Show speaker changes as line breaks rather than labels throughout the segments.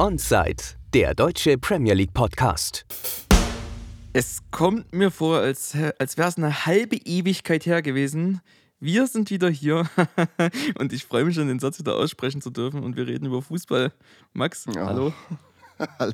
Onside, der deutsche Premier League Podcast.
Es kommt mir vor, als, als wäre es eine halbe Ewigkeit her gewesen. Wir sind wieder hier und ich freue mich schon, den Satz wieder aussprechen zu dürfen und wir reden über Fußball. Max,
Ja.
hallo.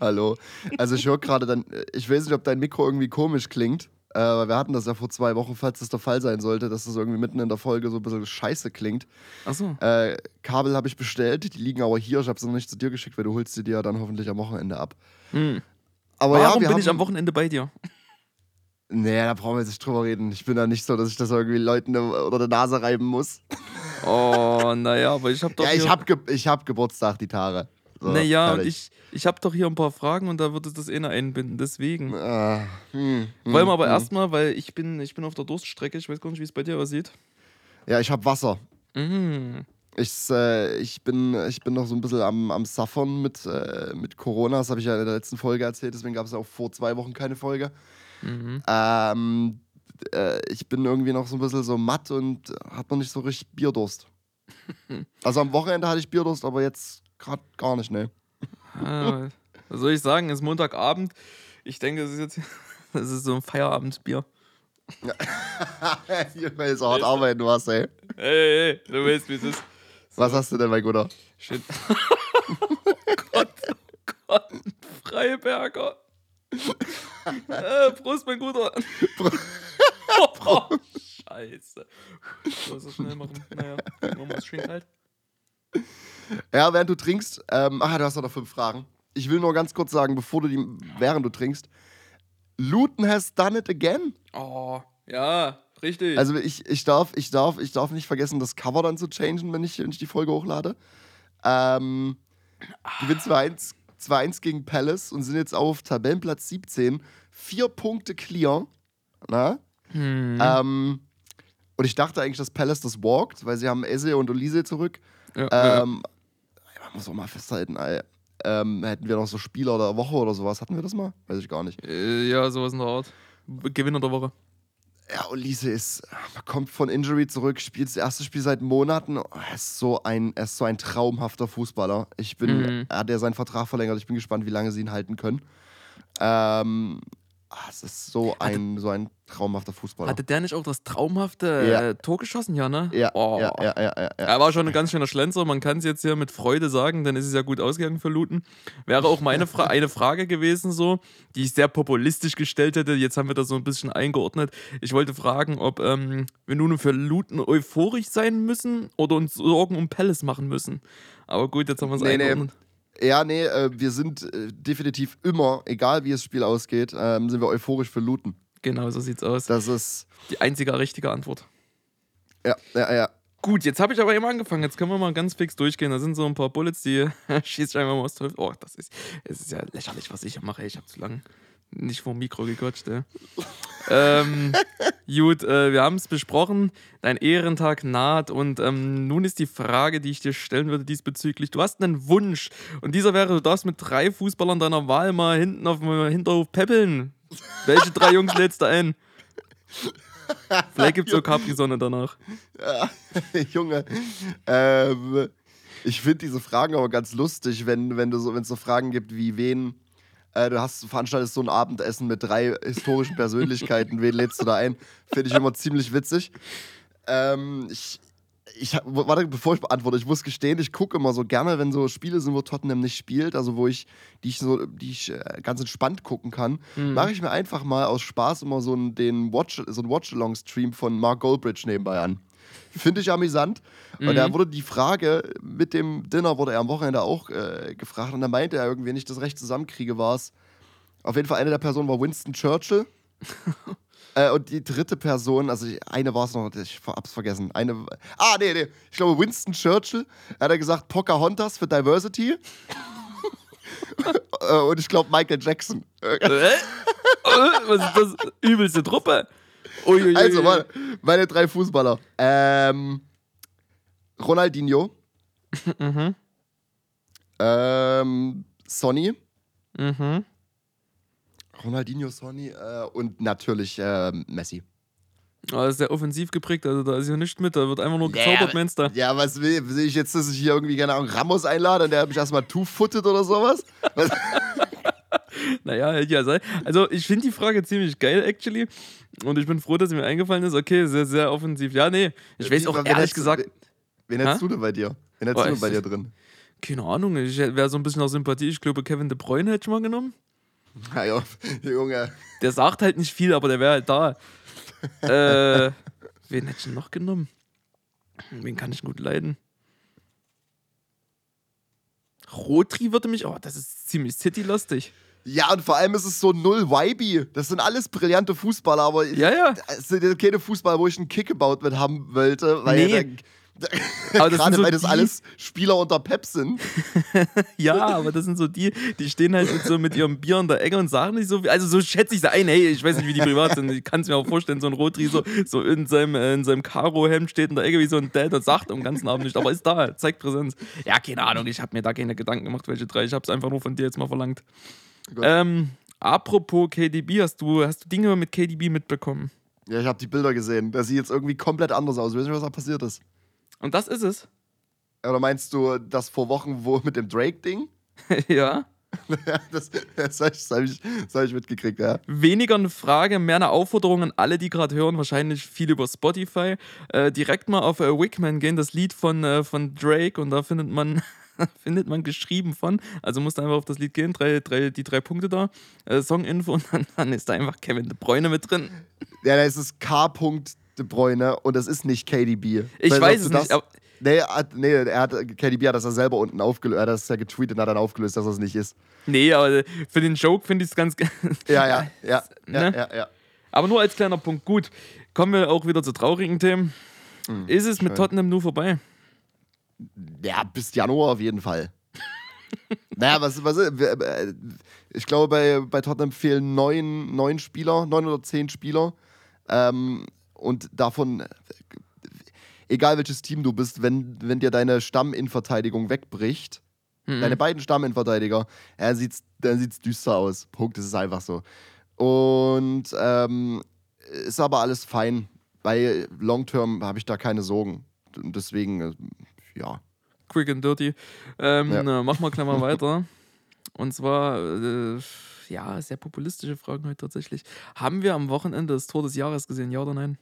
Hallo. Also ich höre gerade dann, ich weiß nicht, ob dein Mikro irgendwie komisch klingt. Äh, wir hatten das ja vor zwei Wochen, falls das der Fall sein sollte, dass das irgendwie mitten in der Folge so ein bisschen scheiße klingt.
Achso.
Äh, Kabel habe ich bestellt, die liegen aber hier. Ich habe sie noch nicht zu dir geschickt, weil du holst sie dir ja dann hoffentlich am Wochenende ab.
Hm.
Aber
Warum
ja,
bin ich am Wochenende bei dir?
Nee, da brauchen wir jetzt nicht drüber reden. Ich bin da nicht so, dass ich das irgendwie Leuten unter der Nase reiben muss.
Oh, naja, aber ich habe doch
Ja, ich habe ge ich hab Geburtstag, die Tage. So,
Naja, und ich, ich habe doch hier ein paar Fragen und da wird es das eh noch einbinden, deswegen.
Ah, hm, hm,
Wollen wir aber
hm.
erstmal, weil ich bin, ich bin auf der Durststrecke, ich weiß gar nicht, wie es bei dir aussieht.
Ja, ich habe Wasser.
Mhm.
Ich, äh, ich, bin, ich bin noch so ein bisschen am, am Suffern mit, äh, mit Corona. Das habe ich ja in der letzten Folge erzählt. Deswegen gab es ja auch vor zwei Wochen keine Folge.
Mhm.
Ähm, äh, ich bin irgendwie noch so ein bisschen so matt und hat noch nicht so richtig Bierdurst. also am Wochenende hatte ich Bierdurst, aber jetzt gerade gar nicht, ne?
Ah, was soll ich sagen? Es ist Montagabend. Ich denke, es ist jetzt das ist so ein Feierabendbier.
Hier will so hart arbeiten, du hast, ey.
Ey, ey, du weißt, wie es ist.
Was hast du denn, mein Guter?
Shit. oh Gott, oh Gott, Freiberger. äh, Prost, mein Guter. oh, Scheiße. Ich muss das schnell machen. Naja, machen wir es schön kalt.
Ja, während du trinkst, ähm, ach, du hast noch fünf Fragen. Ich will nur ganz kurz sagen, bevor du die, während du trinkst, Luton has done it again.
Oh, ja, richtig.
Also ich, ich, darf, ich, darf, ich darf nicht vergessen, das Cover dann zu changen, wenn ich, wenn ich die Folge hochlade. Ähm, gewinnen 2-1 2-1 gegen Palace und sind jetzt auf Tabellenplatz 17. Vier Punkte clear. Na?
hm.
Ähm, und ich dachte eigentlich, dass Palace das walkt, weil sie haben Eze und Olise zurück.
ja, ja.
Ähm, man muss auch mal festhalten, ey, ähm, hätten wir noch so Spieler der Woche oder sowas, hatten wir das mal? Weiß ich gar nicht.
Äh, ja, sowas in der Art. Gewinner der Woche.
Ja, Olise ist, kommt von Injury zurück, spielt das erste Spiel seit Monaten. Oh, Er ist so ein, er ist so ein traumhafter Fußballer. Ich bin,
Mhm.
er hat ja seinen Vertrag verlängert. Ich bin gespannt, wie lange sie ihn halten können. Ähm, ah, es ist so ein, so ein traumhafter Fußballer.
Hatte der nicht auch das traumhafte
Ja.
äh, Tor geschossen, ja, ne?
ja,
Oh.
ja, ja, ja, ja.
Er war schon ein ganz schöner Schlenzer, man kann es jetzt hier mit Freude sagen, dann ist es ja gut ausgegangen für Luton. Wäre auch meine Fra eine Frage gewesen, so, die ich sehr populistisch gestellt hätte. Jetzt haben wir das so ein bisschen eingeordnet. Ich wollte fragen, ob ähm, wir nun für Luton euphorisch sein müssen oder uns Sorgen um Palace machen müssen. Aber gut, jetzt haben wir es
Nee, nee. Ja, nee, äh, wir sind äh, definitiv immer, egal wie das Spiel ausgeht, ähm, sind wir euphorisch für Luton.
Genau, so sieht's aus.
Das ist,
Die einzige richtige Antwort.
ja, ja, ja.
Gut, jetzt habe ich aber eben angefangen. Jetzt können wir mal ganz fix durchgehen. Da sind so ein paar Bullets, die schieße ich einfach mal aus der Hüfte. Oh, das ist, es ist ja lächerlich, was ich hier mache. Ich habe zu lange nicht vor dem Mikro gequatscht. Ja. ähm, gut, äh, wir haben es besprochen. Dein Ehrentag naht. Und ähm, nun ist die Frage, die ich dir stellen würde diesbezüglich. Du hast einen Wunsch. Und dieser wäre, du darfst mit drei Fußballern deiner Wahl mal hinten auf dem Hinterhof peppeln. Welche drei Jungs lädst du ein? Vielleicht gibt es so Capri-Sonne danach.
Ja, Junge, ähm, ich finde diese Fragen aber ganz lustig, wenn, wenn du so, wenn es so Fragen gibt wie wen, äh, du hast veranstaltest so ein Abendessen mit drei historischen Persönlichkeiten, wen lädst du da ein? Finde ich immer ziemlich witzig. Ähm, ich, ich warte, bevor ich beantworte, ich muss gestehen, ich gucke immer so gerne, wenn so Spiele sind, wo Tottenham nicht spielt, also wo ich, die ich so, die ich äh, ganz entspannt gucken kann,
Mhm.
mache ich mir einfach mal aus Spaß immer so einen, den Watch, so einen Watch-Along-Stream von Mark Goldbridge nebenbei an. Finde ich amüsant. Und da
Mhm.
wurde die Frage, mit dem Dinner wurde er am Wochenende auch äh, gefragt und da meinte er irgendwie, wenn ich das recht zusammenkriege, war es. Auf jeden Fall eine der Personen war Winston Churchill. äh, und die dritte Person, also eine war es noch, ich hab's vergessen. Eine, ah, nee, nee, ich glaube Winston Churchill. Er hat er gesagt, Pocahontas für Diversity. Äh, und ich glaube Michael Jackson. Äh,
Was ist das? Übelste Truppe. Uiuiui.
Also, meine, meine drei Fußballer. Ähm, Ronaldinho.
Mhm.
Ähm, Sonny.
Mhm.
Ronaldinho, Sonny äh, und natürlich ähm, Messi.
Aber das ist sehr offensiv geprägt, also da ist ja nichts mit, da wird einfach nur gezaubert, meinst du?
Ja, was will, will ich jetzt, dass ich hier irgendwie, keine Ahnung, Ramos einlade und der mich erstmal two-footet oder sowas? Was?
Naja, hätte ja sein. Also, ich finde die Frage ziemlich geil, actually. Und ich bin froh, dass mir eingefallen ist. Okay, sehr, sehr offensiv. Ja, nee, ich weiß auch
wen
ehrlich
hättest du-
gesagt,
Wen hättest
Hä?
du denn bei dir? Wen hättest
Oh,
du denn bei dir drin?
keine Ahnung, ich wäre so ein bisschen aus Sympathie. Ich glaube, Kevin De Bruyne hätte ich mal genommen.
Ja, ja, Junge.
Der sagt halt nicht viel, aber der wäre halt da. äh, wen hätte ich denn noch genommen? Wen kann ich gut leiden? Rotri würde mich, oh, das ist ziemlich City-lustig.
Ja, und vor allem ist es so null Vibe. Das sind alles brillante Fußballer, aber
Ja, ja.
es sind keine Fußballer, wo ich einen Kickabout mit haben wollte, weil
Nee.
da-
Aber das
gerade
so
weil das
die-
alles Spieler unter Pep sind.
Ja, aber das sind so die, die stehen halt mit so mit ihrem Bier in der Ecke und sagen nicht so viel. Also so schätze ich sie ein. Hey, ich weiß nicht, wie die privat sind. Ich kann es mir auch vorstellen, so ein Rotri so, so in seinem, äh, in seinem Karo-Hemd steht in der Ecke wie so ein Dad und sagt am ganzen Abend nicht. Aber ist da, zeigt Präsenz. Ja, keine Ahnung, ich habe mir da keine Gedanken gemacht, welche drei. Ich habe es einfach nur von dir jetzt mal verlangt. Ähm, apropos KDB, hast du, hast du Dinge mit KDB mitbekommen?
Ja, ich habe die Bilder gesehen. Das sieht jetzt irgendwie komplett anders aus. Ich weiß nicht, was da passiert ist.
Und das ist es.
Oder meinst du das vor Wochen wo mit dem Drake-Ding?
ja.
das das habe ich, hab ich, hab ich mitgekriegt, ja.
Weniger eine Frage, mehr eine Aufforderung an alle, die gerade hören, wahrscheinlich viel über Spotify. Äh, direkt mal auf äh, Wickman gehen, das Lied von, äh, von Drake, und da findet man, findet man geschrieben von. Also musst du einfach auf das Lied gehen, drei, drei, die drei Punkte da, äh, Songinfo, und dann, dann ist da einfach Kevin De Bruyne mit drin.
Ja, da ist es K. De Bruyne und das ist nicht KDB.
Ich
du,
weiß es
du
nicht,
das-
aber
Nee, nee, er hat, KDB hat das ja selber unten aufgelöst. Er hat das ja getweetet und hat dann aufgelöst, dass das nicht ist.
nee, aber für den Joke finde ich es ganz.
Ja, ja, ja. ja,
Ne?
ja, ja.
aber nur als kleiner Punkt. Gut, kommen wir auch wieder zu traurigen Themen. ist es mit
schön.
Tottenham nur vorbei?
Ja, bis Januar auf jeden Fall. naja, was, was äh, ich glaube, bei, bei Tottenham fehlen neun, neun Spieler, neun oder zehn Spieler. Ähm, und davon, egal welches Team du bist, wenn, wenn dir deine Stamminverteidigung wegbricht,
Mhm.
deine beiden Stamminverteidiger, dann sieht's, dann sieht's düster aus. Punkt, das ist einfach so. Und ähm, ist aber alles fein, weil long-term habe ich da keine Sorgen. Deswegen, äh, ja.
Quick and dirty. Ähm,
Ja.
na, machen wir gleich mal weiter. Und zwar, äh, ja, sehr populistische Fragen heute tatsächlich. Haben wir am Wochenende das Tor des Jahres gesehen, ja oder nein?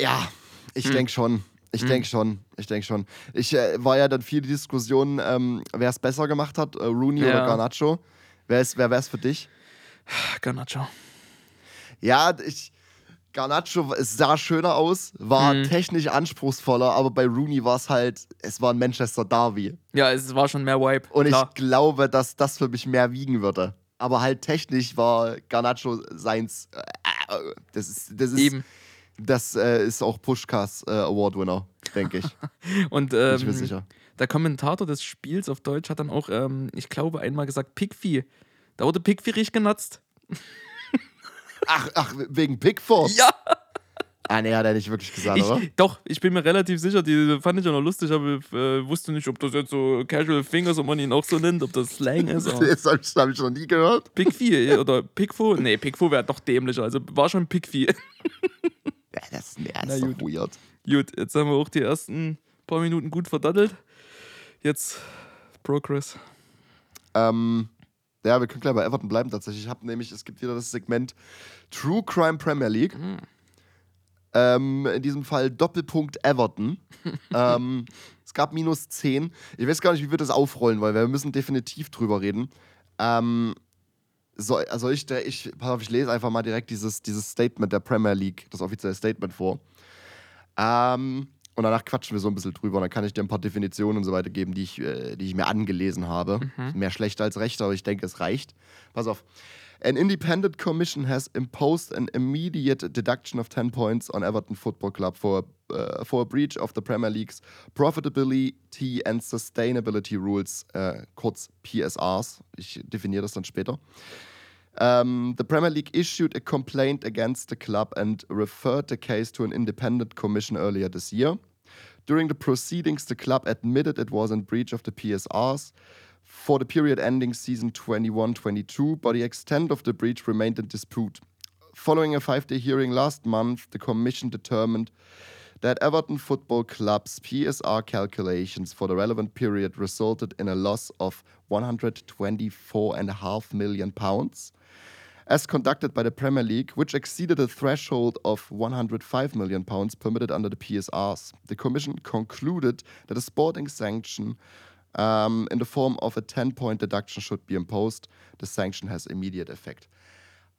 Ja, ich
Hm.
denke schon. Ich
Hm.
denke schon. Ich denke schon. Ich äh, war ja dann viel die Diskussion, ähm, wer es besser gemacht hat, äh, Rooney
Ja.
oder Garnacho. Wer ist, wer wär's für dich?
Garnacho.
Ja, ich. Garnacho es sah schöner aus, war
Hm.
technisch anspruchsvoller, aber bei Rooney war es halt, es war ein Manchester Derby.
Ja, es war schon mehr Vibe.
Und
klar.
ich glaube, dass das für mich mehr wiegen würde. Aber halt technisch war Garnacho seins. Äh, äh, das ist, das ist,
Eben.
das äh, ist auch Pushkas äh, Award Winner, denke ich.
Und
Bin ich mir
ähm,
sicher.
der Kommentator des Spiels auf Deutsch hat dann auch, ähm, ich glaube, einmal gesagt, Pickvieh. Da wurde Pickvieh richtig genutzt.
Ach, ach, wegen Pickford?
Ja!
Ah, nee, hat er nicht wirklich gesagt, oder?
Ich, doch, ich bin mir relativ sicher, die fand ich auch noch lustig, aber äh, wusste nicht, ob das jetzt so Casual Fingers, ob man ihn auch so nennt, ob das Slang ist.
Das habe ich, hab ich noch nie gehört.
Pickvieh oder Pickfo? Nee, Pickfo wäre doch dämlicher. Also war schon.
Ja, das, ja, das ist doch
gut.
weird.
gut, jetzt haben wir auch die ersten paar Minuten gut verdattelt. Jetzt Progress.
Ähm, ja, wir können gleich bei Everton bleiben tatsächlich. Ich habe nämlich, es gibt wieder das Segment True Crime Premier League. Ähm, in diesem Fall Doppelpunkt Everton. ähm, es gab minus 10. Ich weiß gar nicht, wie wir das aufrollen, weil wir müssen definitiv drüber reden. Ähm, soll, also ich, der, ich, pass auf, ich lese einfach mal direkt dieses, dieses Statement der Premier League, das offizielle Statement vor. Ähm, und danach quatschen wir so ein bisschen drüber und dann kann ich dir ein paar Definitionen und so weiter geben, die ich, äh, die ich mir angelesen habe. Mehr schlecht als recht, aber ich denke, es reicht. Pass auf. An independent commission has imposed an immediate deduction of 10 points on Everton Football Club for, uh, for a breach of the Premier League's Profitability and Sustainability Rules, äh, kurz PSRs. Ich definiere das dann später. Um, the Premier League issued a complaint against the club and referred the case to an independent commission earlier this year. During the proceedings, the club admitted it was in breach of the PSRs for the period ending season 21 22, but the extent of the breach remained in dispute. Following a five-day hearing last month, the commission determined that Everton Football Club's PSR calculations for the relevant period resulted in a loss of 124.5 million pounds, as conducted by the Premier League, which exceeded a threshold of 105 million pounds permitted under the PSRs. The Commission concluded that a sporting sanction um, in the form of a 10-point deduction should be imposed. The sanction has immediate effect.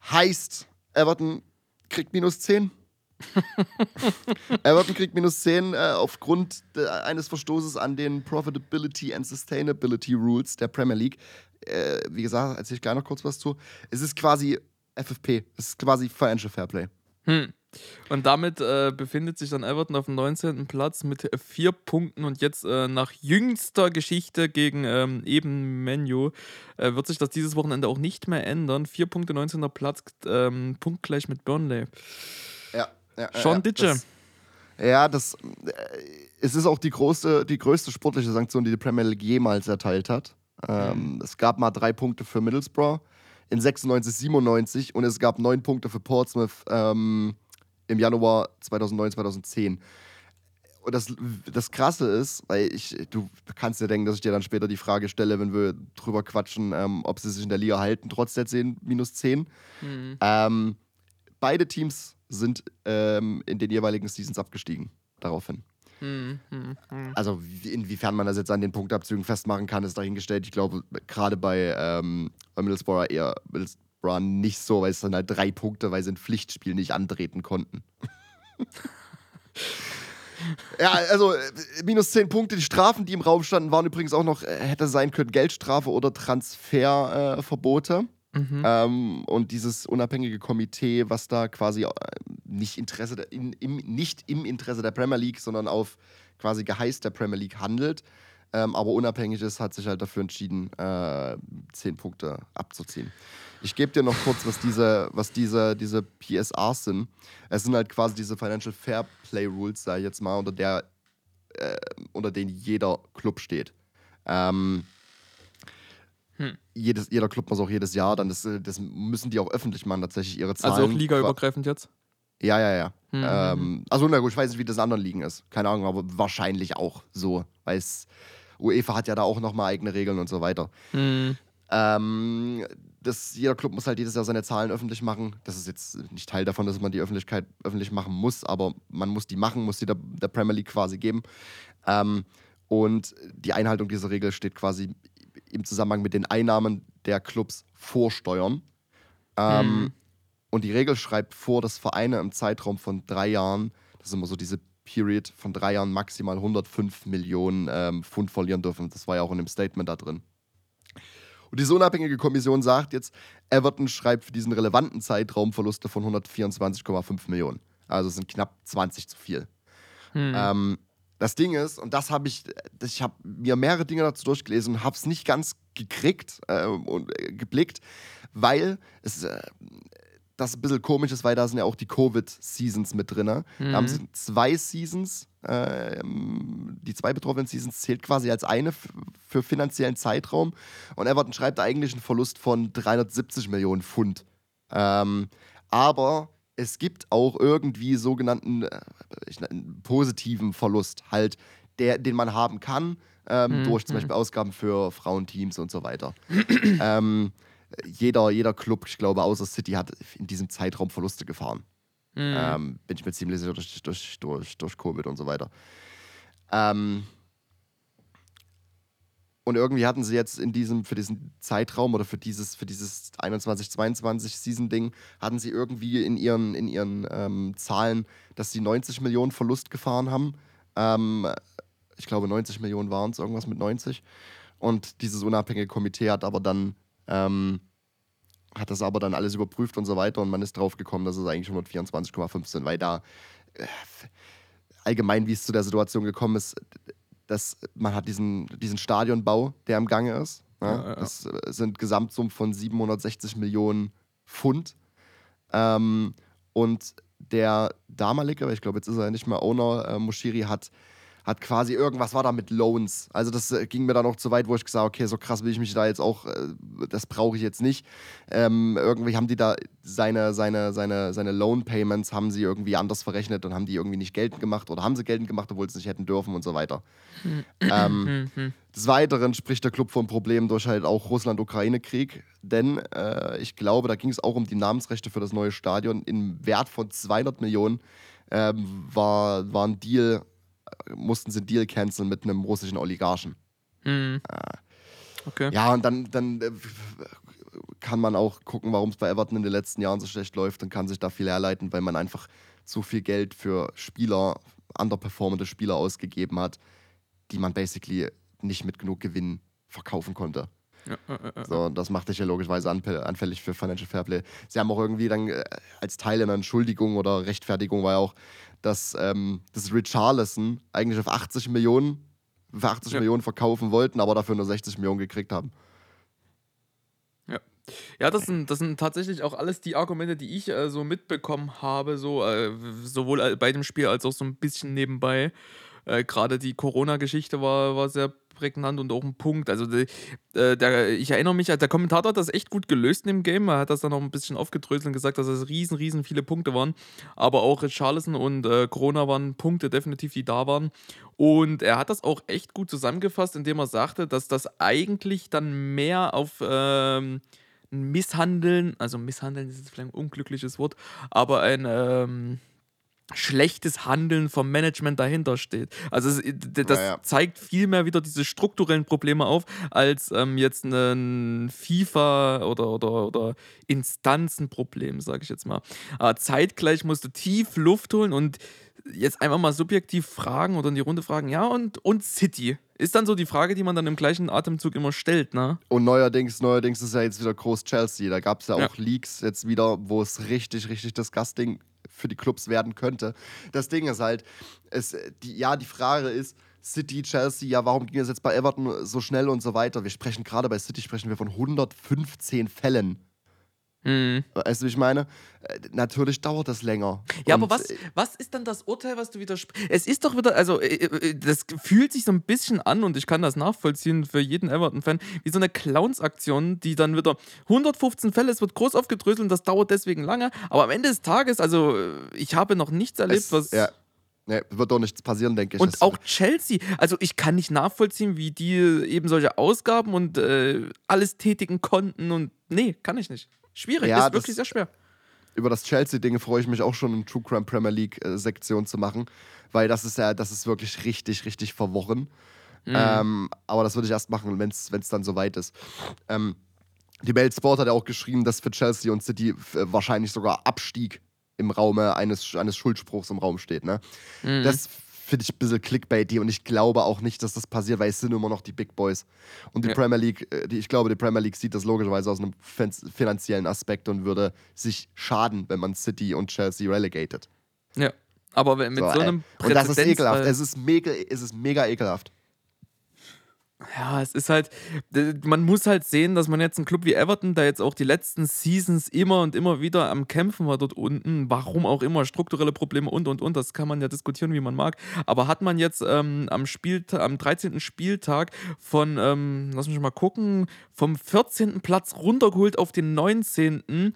Heißt, Everton kriegt minus 10. Everton kriegt minus 10 äh, aufgrund äh, eines Verstoßes an den Profitability and Sustainability Rules der Premier League. Äh, wie gesagt, erzähle ich gleich noch kurz was zu. Es ist quasi FFP, es ist quasi Financial Fairplay.
Hm. Und damit äh, befindet sich dann Everton auf dem 19. Platz mit vier Punkten und jetzt äh, nach jüngster Geschichte gegen ähm, eben Menu äh, wird sich das dieses Wochenende auch nicht mehr ändern. Vier Punkte, 19. Platz, ähm, punktgleich mit Burnley.
Ja, ja,
Sean
ja,
Ditsche.
Das, ja, das, äh, es ist auch die, große, die größte sportliche Sanktion, die die Premier League jemals erteilt hat. Ähm,
Mhm.
Es gab mal drei Punkte für Middlesbrough in 96, 97 und es gab neun Punkte für Portsmouth ähm, im Januar 2009, 2010. Und das, das Krasse ist, weil ich, du kannst dir denken, dass ich dir dann später die Frage stelle, wenn wir drüber quatschen, ähm, ob sie sich in der Liga halten, trotz der 10 minus 10.
Hm.
Ähm, beide Teams sind ähm, in den jeweiligen Seasons abgestiegen. Daraufhin.
Hm, hm, hm.
Also, wie- inwiefern man das jetzt an den Punktabzügen festmachen kann, ist dahingestellt. Ich glaube, gerade bei, ähm, bei Middlesbrough eher Middlesbrough nicht so, weil es dann halt drei Punkte, weil sie ein Pflichtspiel nicht antreten konnten. ja, also äh, minus zehn Punkte. Die Strafen, die im Raum standen, waren übrigens auch noch, äh, hätte sein können, Geldstrafe oder Transferverbote. Äh.
Mhm.
Ähm, und dieses unabhängige Komitee, was da quasi äh, nicht, Interesse der, in, im, nicht im Interesse der Premier League, sondern auf quasi Geheiß der Premier League handelt, ähm, aber unabhängig ist, hat sich halt dafür entschieden, äh, zehn Punkte abzuziehen. Ich gebe dir noch kurz, was diese, was diese, diese PSRs sind. Es sind halt quasi diese Financial Fair Play Rules, sag ich jetzt mal, unter der, äh, unter denen jeder Club steht. Ähm,
Hm.
jedes, jeder Club muss auch jedes Jahr dann, das, das müssen die auch öffentlich machen, tatsächlich ihre Zahlen.
Also auch ligaübergreifend jetzt?
Ja, ja, ja.
Mhm.
Ähm, also, na gut, ich weiß nicht, wie das in anderen Ligen ist. Keine Ahnung, aber wahrscheinlich auch so. Weil es, UEFA hat ja da auch nochmal eigene Regeln und so weiter.
Hm.
Ähm, das, jeder Club muss halt jedes Jahr seine Zahlen öffentlich machen. Das ist jetzt nicht Teil davon, dass man die Öffentlichkeit öffentlich machen muss, aber man muss die machen, muss die der, der Premier League quasi geben. Ähm, und die Einhaltung dieser Regel steht quasi im Zusammenhang mit den Einnahmen der Clubs vor Steuern. Ähm,
Hm.
Und die Regel schreibt vor, dass Vereine im Zeitraum von drei Jahren, das ist immer so diese Period von drei Jahren, maximal 105 Millionen ähm, Pfund verlieren dürfen. Das war ja auch in dem Statement da drin. Und diese unabhängige Kommission sagt jetzt, Everton schreibt für diesen relevanten Zeitraum Verluste von 124,5 Millionen. Also es sind knapp 20 zu viel.
Hm.
Ähm, das Ding ist, und das habe ich, ich habe mir mehrere Dinge dazu durchgelesen und habe es nicht ganz gekriegt äh, und äh, geblickt, weil es äh, das ein bisschen komisch ist, weil da sind ja auch die Covid-Seasons mit drin. Da haben
Mhm.
sie zwei Seasons, ähm, die zwei betroffenen Seasons zählt quasi als eine für finanziellen Zeitraum. Und Everton schreibt eigentlich einen Verlust von 370 Millionen Pfund. Ähm, aber es gibt auch irgendwie sogenannten äh, positiven Verlust, halt, der, den man haben kann, ähm,
Mhm,
durch zum
mhm.
Beispiel Ausgaben für Frauenteams und so weiter. ähm, jeder, jeder Club, ich glaube, außer City, hat in diesem Zeitraum Verluste gefahren.
Hm.
Ähm, bin ich mir ziemlich sicher durch, durch, durch, durch Covid und so weiter. Ähm, und irgendwie hatten sie jetzt in diesem, für diesen Zeitraum oder für dieses, für dieses 21-22 Season-Ding, hatten sie irgendwie in ihren, in ihren ähm, Zahlen, dass sie 90 Millionen Verlust gefahren haben. Ähm, ich glaube, 90 Millionen waren es, irgendwas mit 90. Und dieses unabhängige Komitee hat aber dann ähm, hat das aber dann alles überprüft und so weiter und man ist drauf gekommen, dass es eigentlich 124,5 sind, weil da äh, allgemein, wie es zu der Situation gekommen ist, dass man hat diesen, diesen Stadionbau, der im Gange ist. Ne?
Ja, ja.
Das äh, sind Gesamtsummen von 760 Millionen Pfund. Ähm, und der damalige, ich glaube, jetzt ist er ja nicht mehr Owner, äh, Moshiri, hat, hat quasi irgendwas war da mit Loans. Also das äh, ging mir dann auch zu weit, wo ich gesagt okay, so krass will ich mich da jetzt auch, äh, das brauche ich jetzt nicht. Ähm, irgendwie haben die da seine, seine, seine, seine Loan-Payments haben sie irgendwie anders verrechnet und haben die irgendwie nicht geltend gemacht oder haben sie geltend gemacht, obwohl sie es nicht hätten dürfen und so weiter. ähm, des Weiteren spricht der Club von Problemen durch halt auch Russland-Ukraine-Krieg, denn äh, ich glaube, da ging es auch um die Namensrechte für das neue Stadion. Im Wert von 200 Millionen ähm, war, war ein Deal, mussten sie einen Deal canceln mit einem russischen Oligarchen.
Mhm. Okay.
Ja, und dann, dann äh, kann man auch gucken, warum es bei Everton in den letzten Jahren so schlecht läuft und kann sich da viel herleiten, weil man einfach zu viel Geld für Spieler, underperformende Spieler ausgegeben hat, die man basically nicht mit genug Gewinn verkaufen konnte.
Ja,
So, und das macht dich ja logischerweise anfäll- anfällig für Financial Fairplay. Sie haben auch irgendwie dann äh, als Teil einer Entschuldigung oder Rechtfertigung war ja auch, dass ähm, das Richarlison eigentlich auf 80 Millionen, für 80
Ja.
Millionen verkaufen wollten, aber dafür nur 60 Millionen gekriegt haben.
Ja, das sind, das sind tatsächlich auch alles die Argumente, die ich äh, so mitbekommen habe, so äh, sowohl äh, bei dem Spiel als auch so ein bisschen nebenbei. Äh, Gerade die Corona-Geschichte war, war sehr prägnant und auch ein Punkt. Also die, äh, der, ich erinnere mich, der Kommentator hat das echt gut gelöst in dem Game. Er hat das dann noch ein bisschen aufgedröselt und gesagt, dass es riesen, riesen viele Punkte waren. Aber auch Richarlison und äh, Corona waren Punkte definitiv, die da waren. Und er hat das auch echt gut zusammengefasst, indem er sagte, dass das eigentlich dann mehr auf ähm, Misshandeln, also Misshandeln ist jetzt vielleicht ein unglückliches Wort, aber ein ähm, schlechtes Handeln vom Management dahinter steht. Also es, das
Ja, ja.
zeigt vielmehr wieder diese strukturellen Probleme auf, als ähm, jetzt ein FIFA oder, oder, oder Instanzenproblem, sage ich jetzt mal. Aber zeitgleich musst du tief Luft holen und jetzt einfach mal subjektiv fragen oder in die Runde fragen, ja, und, und City. Ist dann so die Frage, die man dann im gleichen Atemzug immer stellt, ne?
Und neuerdings, neuerdings ist ja jetzt wieder groß Chelsea. Da gab es ja
Ja.
auch Leaks jetzt wieder, wo es richtig, richtig disgusting für die Clubs werden könnte. Das Ding ist halt, es, die, ja, die Frage ist, City, Chelsea, ja, warum ging es jetzt bei Everton so schnell und so weiter? Wir sprechen gerade bei City, sprechen wir von 115 Fällen.
Mhm.
Weißt du, wie ich meine? Äh, natürlich dauert das länger.
Ja,
Und,
aber was,
äh,
was ist dann das Urteil, was du widersprichst? Es ist doch wieder, also äh, das fühlt sich so ein bisschen an und ich kann das nachvollziehen für jeden Everton-Fan, wie so eine Clowns-Aktion, die dann wieder 115 Fälle, es wird groß aufgedröselt und das dauert deswegen lange, aber am Ende des Tages, also ich habe noch nichts erlebt,
es,
was...
ja, ne, wird doch nichts passieren, denke ich.
Und
Das-
auch Chelsea, also ich kann nicht nachvollziehen, wie die eben solche Ausgaben und äh, alles tätigen konnten und nee, kann ich nicht. Schwierig,
Ja,
ist wirklich
das-
sehr schwer.
über das Chelsea-Ding freue ich mich auch schon, eine True Crime Premier League-Sektion zu machen, weil das ist ja, das ist wirklich richtig, richtig verworren.
Mhm.
Ähm, aber das würde ich erst machen, wenn es dann soweit ist. Ähm, die Mail Sport hat ja auch geschrieben, dass für Chelsea und City äh, wahrscheinlich sogar Abstieg im Raume eines, eines Schuldspruchs im Raum steht. Ne?
Mhm.
Das finde ich ein bisschen clickbaity und ich glaube auch nicht, dass das passiert, weil es sind immer noch die Big Boys. Und die
Ja.
Premier League, äh, die, ich glaube, die Premier League sieht das logischerweise aus einem fin- finanziellen Aspekt und würde sich schaden, wenn man City und Chelsea relegated.
ja, aber mit so,
So, ey.
einem
und das ist ekelhaft.
Präzedenzfall-
Es ist mega, es ist mega ekelhaft.
Ja, es ist halt, man muss halt sehen, dass man jetzt einen Club wie Everton, der jetzt auch die letzten Seasons immer und immer wieder am Kämpfen war dort unten, warum auch immer, strukturelle Probleme und und und, das kann man ja diskutieren, wie man mag. Aber hat man jetzt ähm, am, Spielta am 13. Spieltag von, ähm, lass mich mal gucken, vom 14. Platz runtergeholt auf den 19.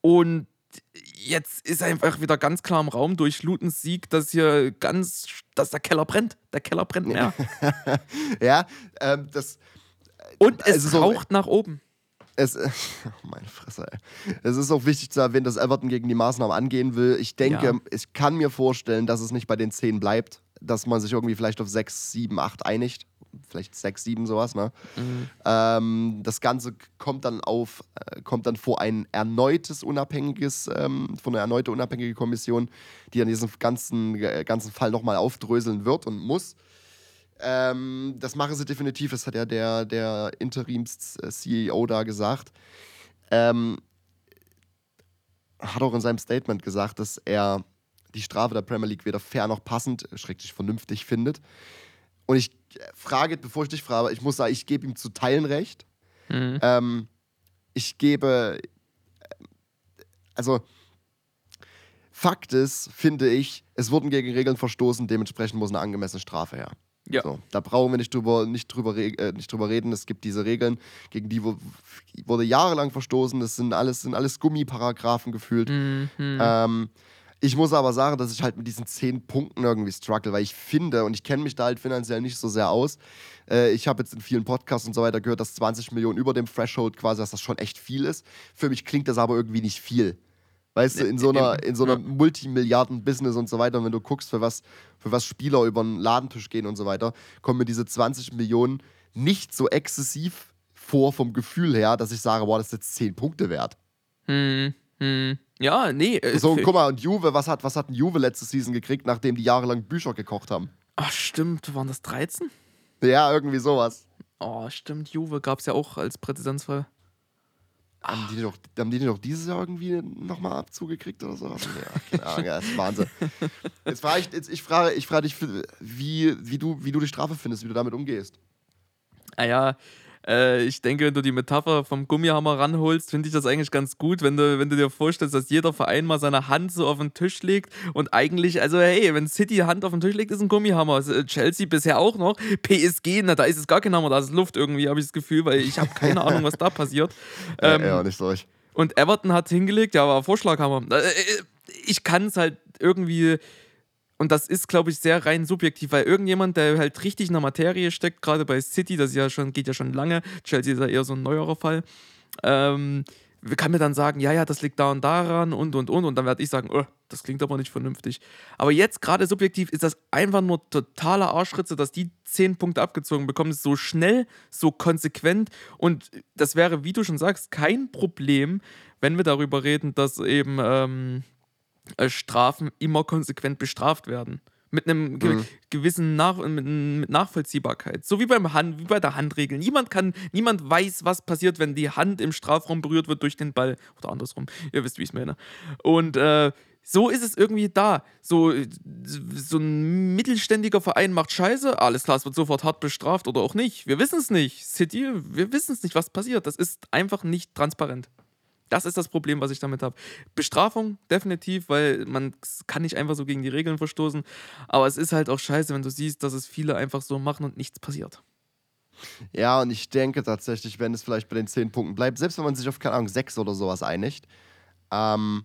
Und jetzt ist einfach wieder ganz klar im Raum durch Lutens Sieg, dass hier ganz, dass der Keller brennt. Der Keller brennt mehr.
Ja, ähm, das.
Und es
Also so-
raucht nach oben.
Es, meine Fresse, ey. Es ist auch wichtig zu erwähnen, dass Everton gegen die Maßnahmen angehen will. Ich denke,
Ja.
ich kann mir vorstellen, dass es nicht bei den 10 bleibt, dass man sich irgendwie vielleicht auf 6, 7, 8 einigt. Vielleicht 6, 7, sowas, ne? Ähm, das Ganze kommt dann auf, äh, kommt dann vor ein erneutes unabhängiges, ähm, vor eine erneute unabhängige Kommission, die dann diesen ganzen, äh, ganzen Fall nochmal aufdröseln wird und muss. Ähm, das machen sie definitiv, das hat ja der, der Interims-CEO da gesagt. Ähm, hat auch in seinem Statement gesagt, dass er die Strafe der Premier League weder fair noch passend, schrecklich vernünftig findet. Und ich äh, frage, bevor ich dich frage, ich muss sagen, ich gebe ihm zu Teilen recht.
Mhm.
Ähm, ich gebe, äh, also Fakt ist, finde ich, es wurden gegen Regeln verstoßen, dementsprechend muss eine angemessene Strafe her.
Ja.
So, da brauchen wir nicht drüber, nicht, drüber, äh, nicht drüber reden. Es gibt diese Regeln, gegen die wurde jahrelang verstoßen. Das sind alles, sind alles Gummiparagraphen gefühlt.
Mhm.
Ähm, ich muss aber sagen, dass ich halt mit diesen zehn Punkten irgendwie struggle, weil ich finde, und ich kenne mich da halt finanziell nicht so sehr aus, äh, ich habe jetzt in vielen Podcasts und so weiter gehört, dass 20 Millionen über dem Threshold quasi, dass das schon echt viel ist. Für mich klingt das aber irgendwie nicht viel. Weißt du, in so einer, in so einer. Multimilliarden-Business und so weiter, wenn du guckst, für was, für was Spieler über den Ladentisch gehen und so weiter, kommen mir diese 20 Millionen nicht so exzessiv vor vom Gefühl her, dass ich sage, boah, das ist jetzt 10 Punkte wert.
Hm, hm. Ja, nee. äh,
So,
für-
guck mal, und Juve, was hat, was hat ein Juve letzte Season gekriegt, nachdem die jahrelang Bücher gekocht haben?
Ach, stimmt. Waren das 13?
Ja, irgendwie sowas.
Oh, stimmt. Juve gab es ja auch als Präzedenzfall.
Haben die, doch, haben die doch dieses Jahr irgendwie nochmal Abzug gekriegt oder so? Ja, keine Ahnung, ja, das ist Wahnsinn. Jetzt frage ich, jetzt, ich frage, ich frage dich, wie, wie, du, wie du die Strafe findest, wie du damit umgehst.
Ah ja, äh, ich denke, wenn du die Metapher vom Gummihammer ranholst, finde ich das eigentlich ganz gut, wenn du, wenn du dir vorstellst, dass jeder Verein mal seine Hand so auf den Tisch legt und eigentlich, also hey, wenn City Hand auf den Tisch legt, ist ein Gummihammer. Also, Chelsea bisher auch noch. PSG, na, da ist es gar kein Hammer, da ist Luft irgendwie, habe ich das Gefühl, weil ich habe keine Ahnung, was da passiert. Ähm,
ja, ja, nicht durch.
Und Everton hat hingelegt, ja, war Vorschlaghammer. Äh, äh, Ich kann es halt irgendwie, und das ist, glaube ich, sehr rein subjektiv, weil irgendjemand, der halt richtig in der Materie steckt, gerade bei City, das ja schon, geht ja schon lange, Chelsea ist ja eher so ein neuerer Fall, ähm, kann mir dann sagen, ja, ja, das liegt da und daran und und und und dann werde ich sagen, oh, das klingt aber nicht vernünftig. Aber jetzt gerade subjektiv ist das einfach nur totaler Arschritze, dass die 10 Punkte abgezogen bekommen, so schnell, so konsequent und das wäre, wie du schon sagst, kein Problem, wenn wir darüber reden, dass eben ähm, äh, Strafen immer konsequent bestraft werden. Mit einem ge
Mhm.
gewissen Nach mit, mit Nachvollziehbarkeit. So wie, beim Hand, wie bei der Handregel. Niemand kann, niemand weiß, was passiert, wenn die Hand im Strafraum berührt wird durch den Ball. Oder andersrum. Ihr wisst, wie ich es meine. Und äh, so ist es irgendwie da. So, so ein mittelständiger Verein macht Scheiße, alles klar, es wird sofort hart bestraft oder auch nicht. Wir wissen es nicht. City, wir wissen es nicht, was passiert. Das ist einfach nicht transparent. Das ist das Problem, was ich damit habe. Bestrafung, definitiv, weil man kann nicht einfach so gegen die Regeln verstoßen. Aber es ist halt auch scheiße, wenn du siehst, dass es viele einfach so machen und nichts passiert.
Ja, und ich denke tatsächlich, wenn es vielleicht bei den 10 Punkten bleibt, selbst wenn man sich auf, keine Ahnung, 6 oder sowas einigt, ähm,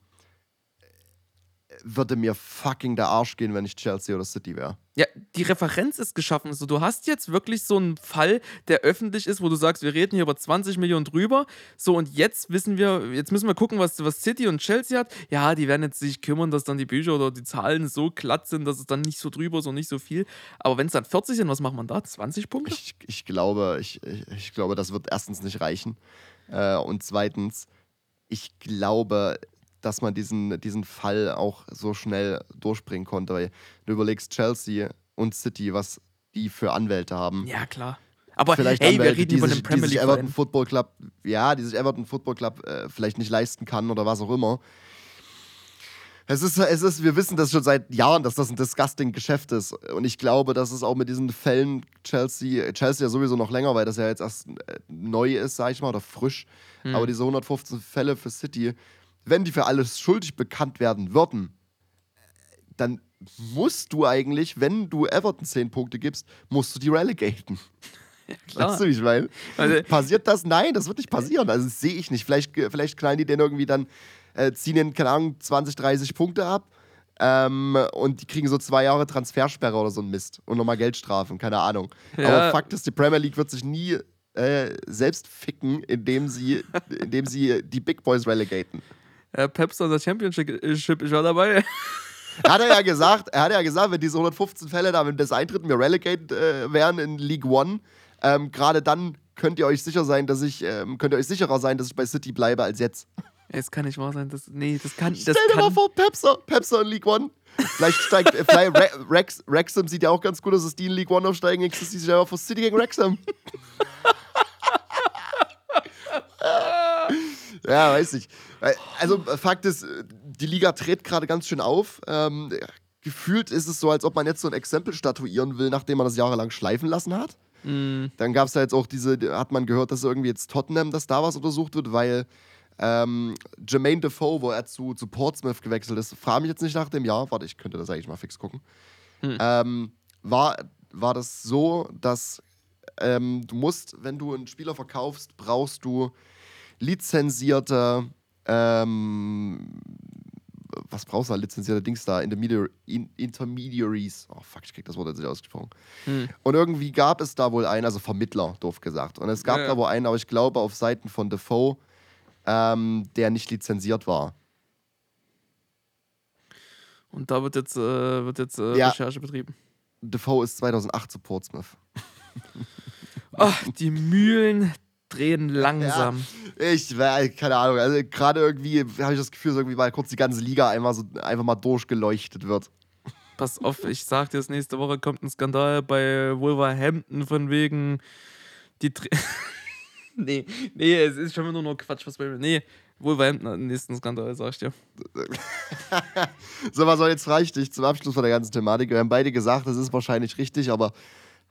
würde mir fucking der Arsch gehen, wenn ich Chelsea oder City wäre.
Ja, die Referenz ist geschaffen. So, du hast jetzt wirklich so einen Fall, der öffentlich ist, wo du sagst, wir reden hier über 20 Millionen drüber. So, und jetzt wissen wir, jetzt müssen wir gucken, was, was City und Chelsea hat. Ja, die werden jetzt sich kümmern, dass dann die Bücher oder die Zahlen so glatt sind, dass es dann nicht so drüber ist und nicht so viel. Aber wenn es dann 40 sind, was macht man da? 20 Punkte?
Ich, ich, glaube, ich, ich, ich glaube, das wird erstens nicht reichen. Äh, und zweitens, ich glaube, dass man diesen, diesen Fall auch so schnell durchbringen konnte. Weil du überlegst Chelsea und City, was die für Anwälte haben.
Ja, klar. Aber
vielleicht
hey, wir
Anwälte,
reden
die
über
sich,
den Premier League.
Everton. Football Club, ja, die sich Everton Football Club äh, vielleicht nicht leisten kann oder was auch immer. Es ist, es ist, wir wissen das schon seit Jahren, dass das ein disgusting Geschäft ist. Und ich glaube, dass es auch mit diesen Fällen Chelsea, Chelsea ja sowieso noch länger, weil das ja jetzt erst äh, neu ist, sag ich mal, oder frisch.
Hm.
Aber diese 115 Fälle für City, wenn die für alles schuldig bekannt werden würden, dann musst du eigentlich, wenn du Everton 10 Punkte gibst, musst du die relegaten.
klar.
Weißt du, wie ich meine?
Also-
Passiert das? Nein, das wird nicht passieren. Also sehe ich nicht. Vielleicht, vielleicht knallen die den irgendwie dann, äh, ziehen den, keine Ahnung, 20, 30 Punkte ab. Ähm, und die kriegen so zwei Jahre Transfersperre oder so ein Mist. Und nochmal Geldstrafen, keine Ahnung.
Ja.
Aber Fakt ist, die Premier League wird sich nie äh, selbst ficken, indem sie, indem sie die Big Boys relegaten.
Äh, Peps unser Championship ist ja dabei.
Hat er ja gesagt, er hat ja gesagt, wenn diese 115 Fälle da, wenn das eintritt, wir relegated äh, wären in League One, ähm, gerade dann könnt ihr euch sicher sein, dass ich, ähm, könnt ihr euch sicherer sein, dass ich bei City bleibe als jetzt.
Es kann nicht wahr sein. Das, nee, das kann. Das
Stell dir mal
kann,
vor, Pepser, Pepser in League One. Vielleicht steigt, äh, vielleicht Re Rex, Wrexham sieht ja auch ganz gut aus, dass die in League One aufsteigen. Nächstes Jahr sich einfach vor City gegen Wrexham. ja, weiß ich. Also, Fakt ist, die Liga dreht gerade ganz schön auf. Ähm, gefühlt ist es so, als ob man jetzt so ein Exempel statuieren will, nachdem man das jahrelang schleifen lassen hat.
Mm,
Dann gab es da jetzt auch diese, hat man gehört, dass irgendwie jetzt Tottenham, dass da was untersucht wird, weil Ähm, Jermaine Defoe, wo er zu, zu Portsmouth gewechselt ist, frage mich jetzt nicht nach dem Jahr, warte, ich könnte das eigentlich mal fix gucken.
Hm.
Ähm, war, war das so, dass ähm, du musst, wenn du einen Spieler verkaufst, brauchst du lizenzierte, ähm, was brauchst du da, lizenzierte Dings da, Intermediar in, Intermediaries. Oh fuck, ich krieg das Wort jetzt nicht ausgesprochen.
Hm.
Und irgendwie gab es da wohl einen, also Vermittler, doof gesagt. Und es gab
ja.
da wohl einen, aber ich glaube auf Seiten von Defoe, ähm, der nicht lizenziert war.
Und da wird jetzt, äh, wird jetzt äh,
Ja.
Recherche betrieben.
Defoe ist 2008 zu Portsmouth.
Ach, die Mühlen drehen langsam.
Ich, wär- keine Ahnung, also gerade irgendwie habe ich das Gefühl, dass irgendwie mal kurz die ganze Liga einmal so einfach mal durchgeleuchtet wird.
Pass auf, ich sag dir, nächste Woche kommt ein Skandal bei Wolverhampton von wegen die Tra Nee, nee, es ist schon wieder nur Quatsch, was bei mir. Nee, Wolverhampton hat den nächsten Skandal, sag ich dir.
So, was soll jetzt reicht dich zum Abschluss von der ganzen Thematik. Wir haben beide gesagt, das ist wahrscheinlich richtig, aber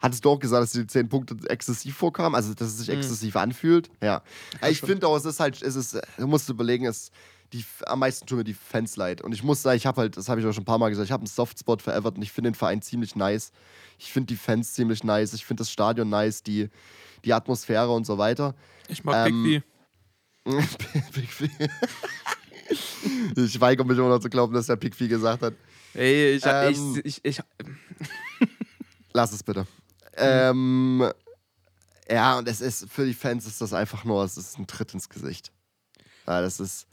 hattest du auch gesagt, dass die 10 Punkte exzessiv vorkamen? Also, dass es sich
Mhm.
exzessiv anfühlt? Ja. ja ich finde auch, es ist halt, es ist, du musst überlegen, es die, am meisten tun mir die Fans leid. Und ich muss sagen, ich habe halt, das habe ich auch schon ein paar Mal gesagt, ich habe einen Softspot für Everton. Ich finde den Verein ziemlich nice. Ich finde die Fans ziemlich nice. Ich finde das Stadion nice, die, die Atmosphäre und so weiter.
Ich mag
Ähm,
Bigby.
Pickfee. ich weigere mich immer noch zu glauben, dass der Pickfee gesagt hat.
Ey, ich, hab-
ähm,
ich, ich, ich,
Lass es bitte. Ähm, ja, und es ist für die Fans ist das einfach nur, es ist ein Tritt ins Gesicht. Ja, das ist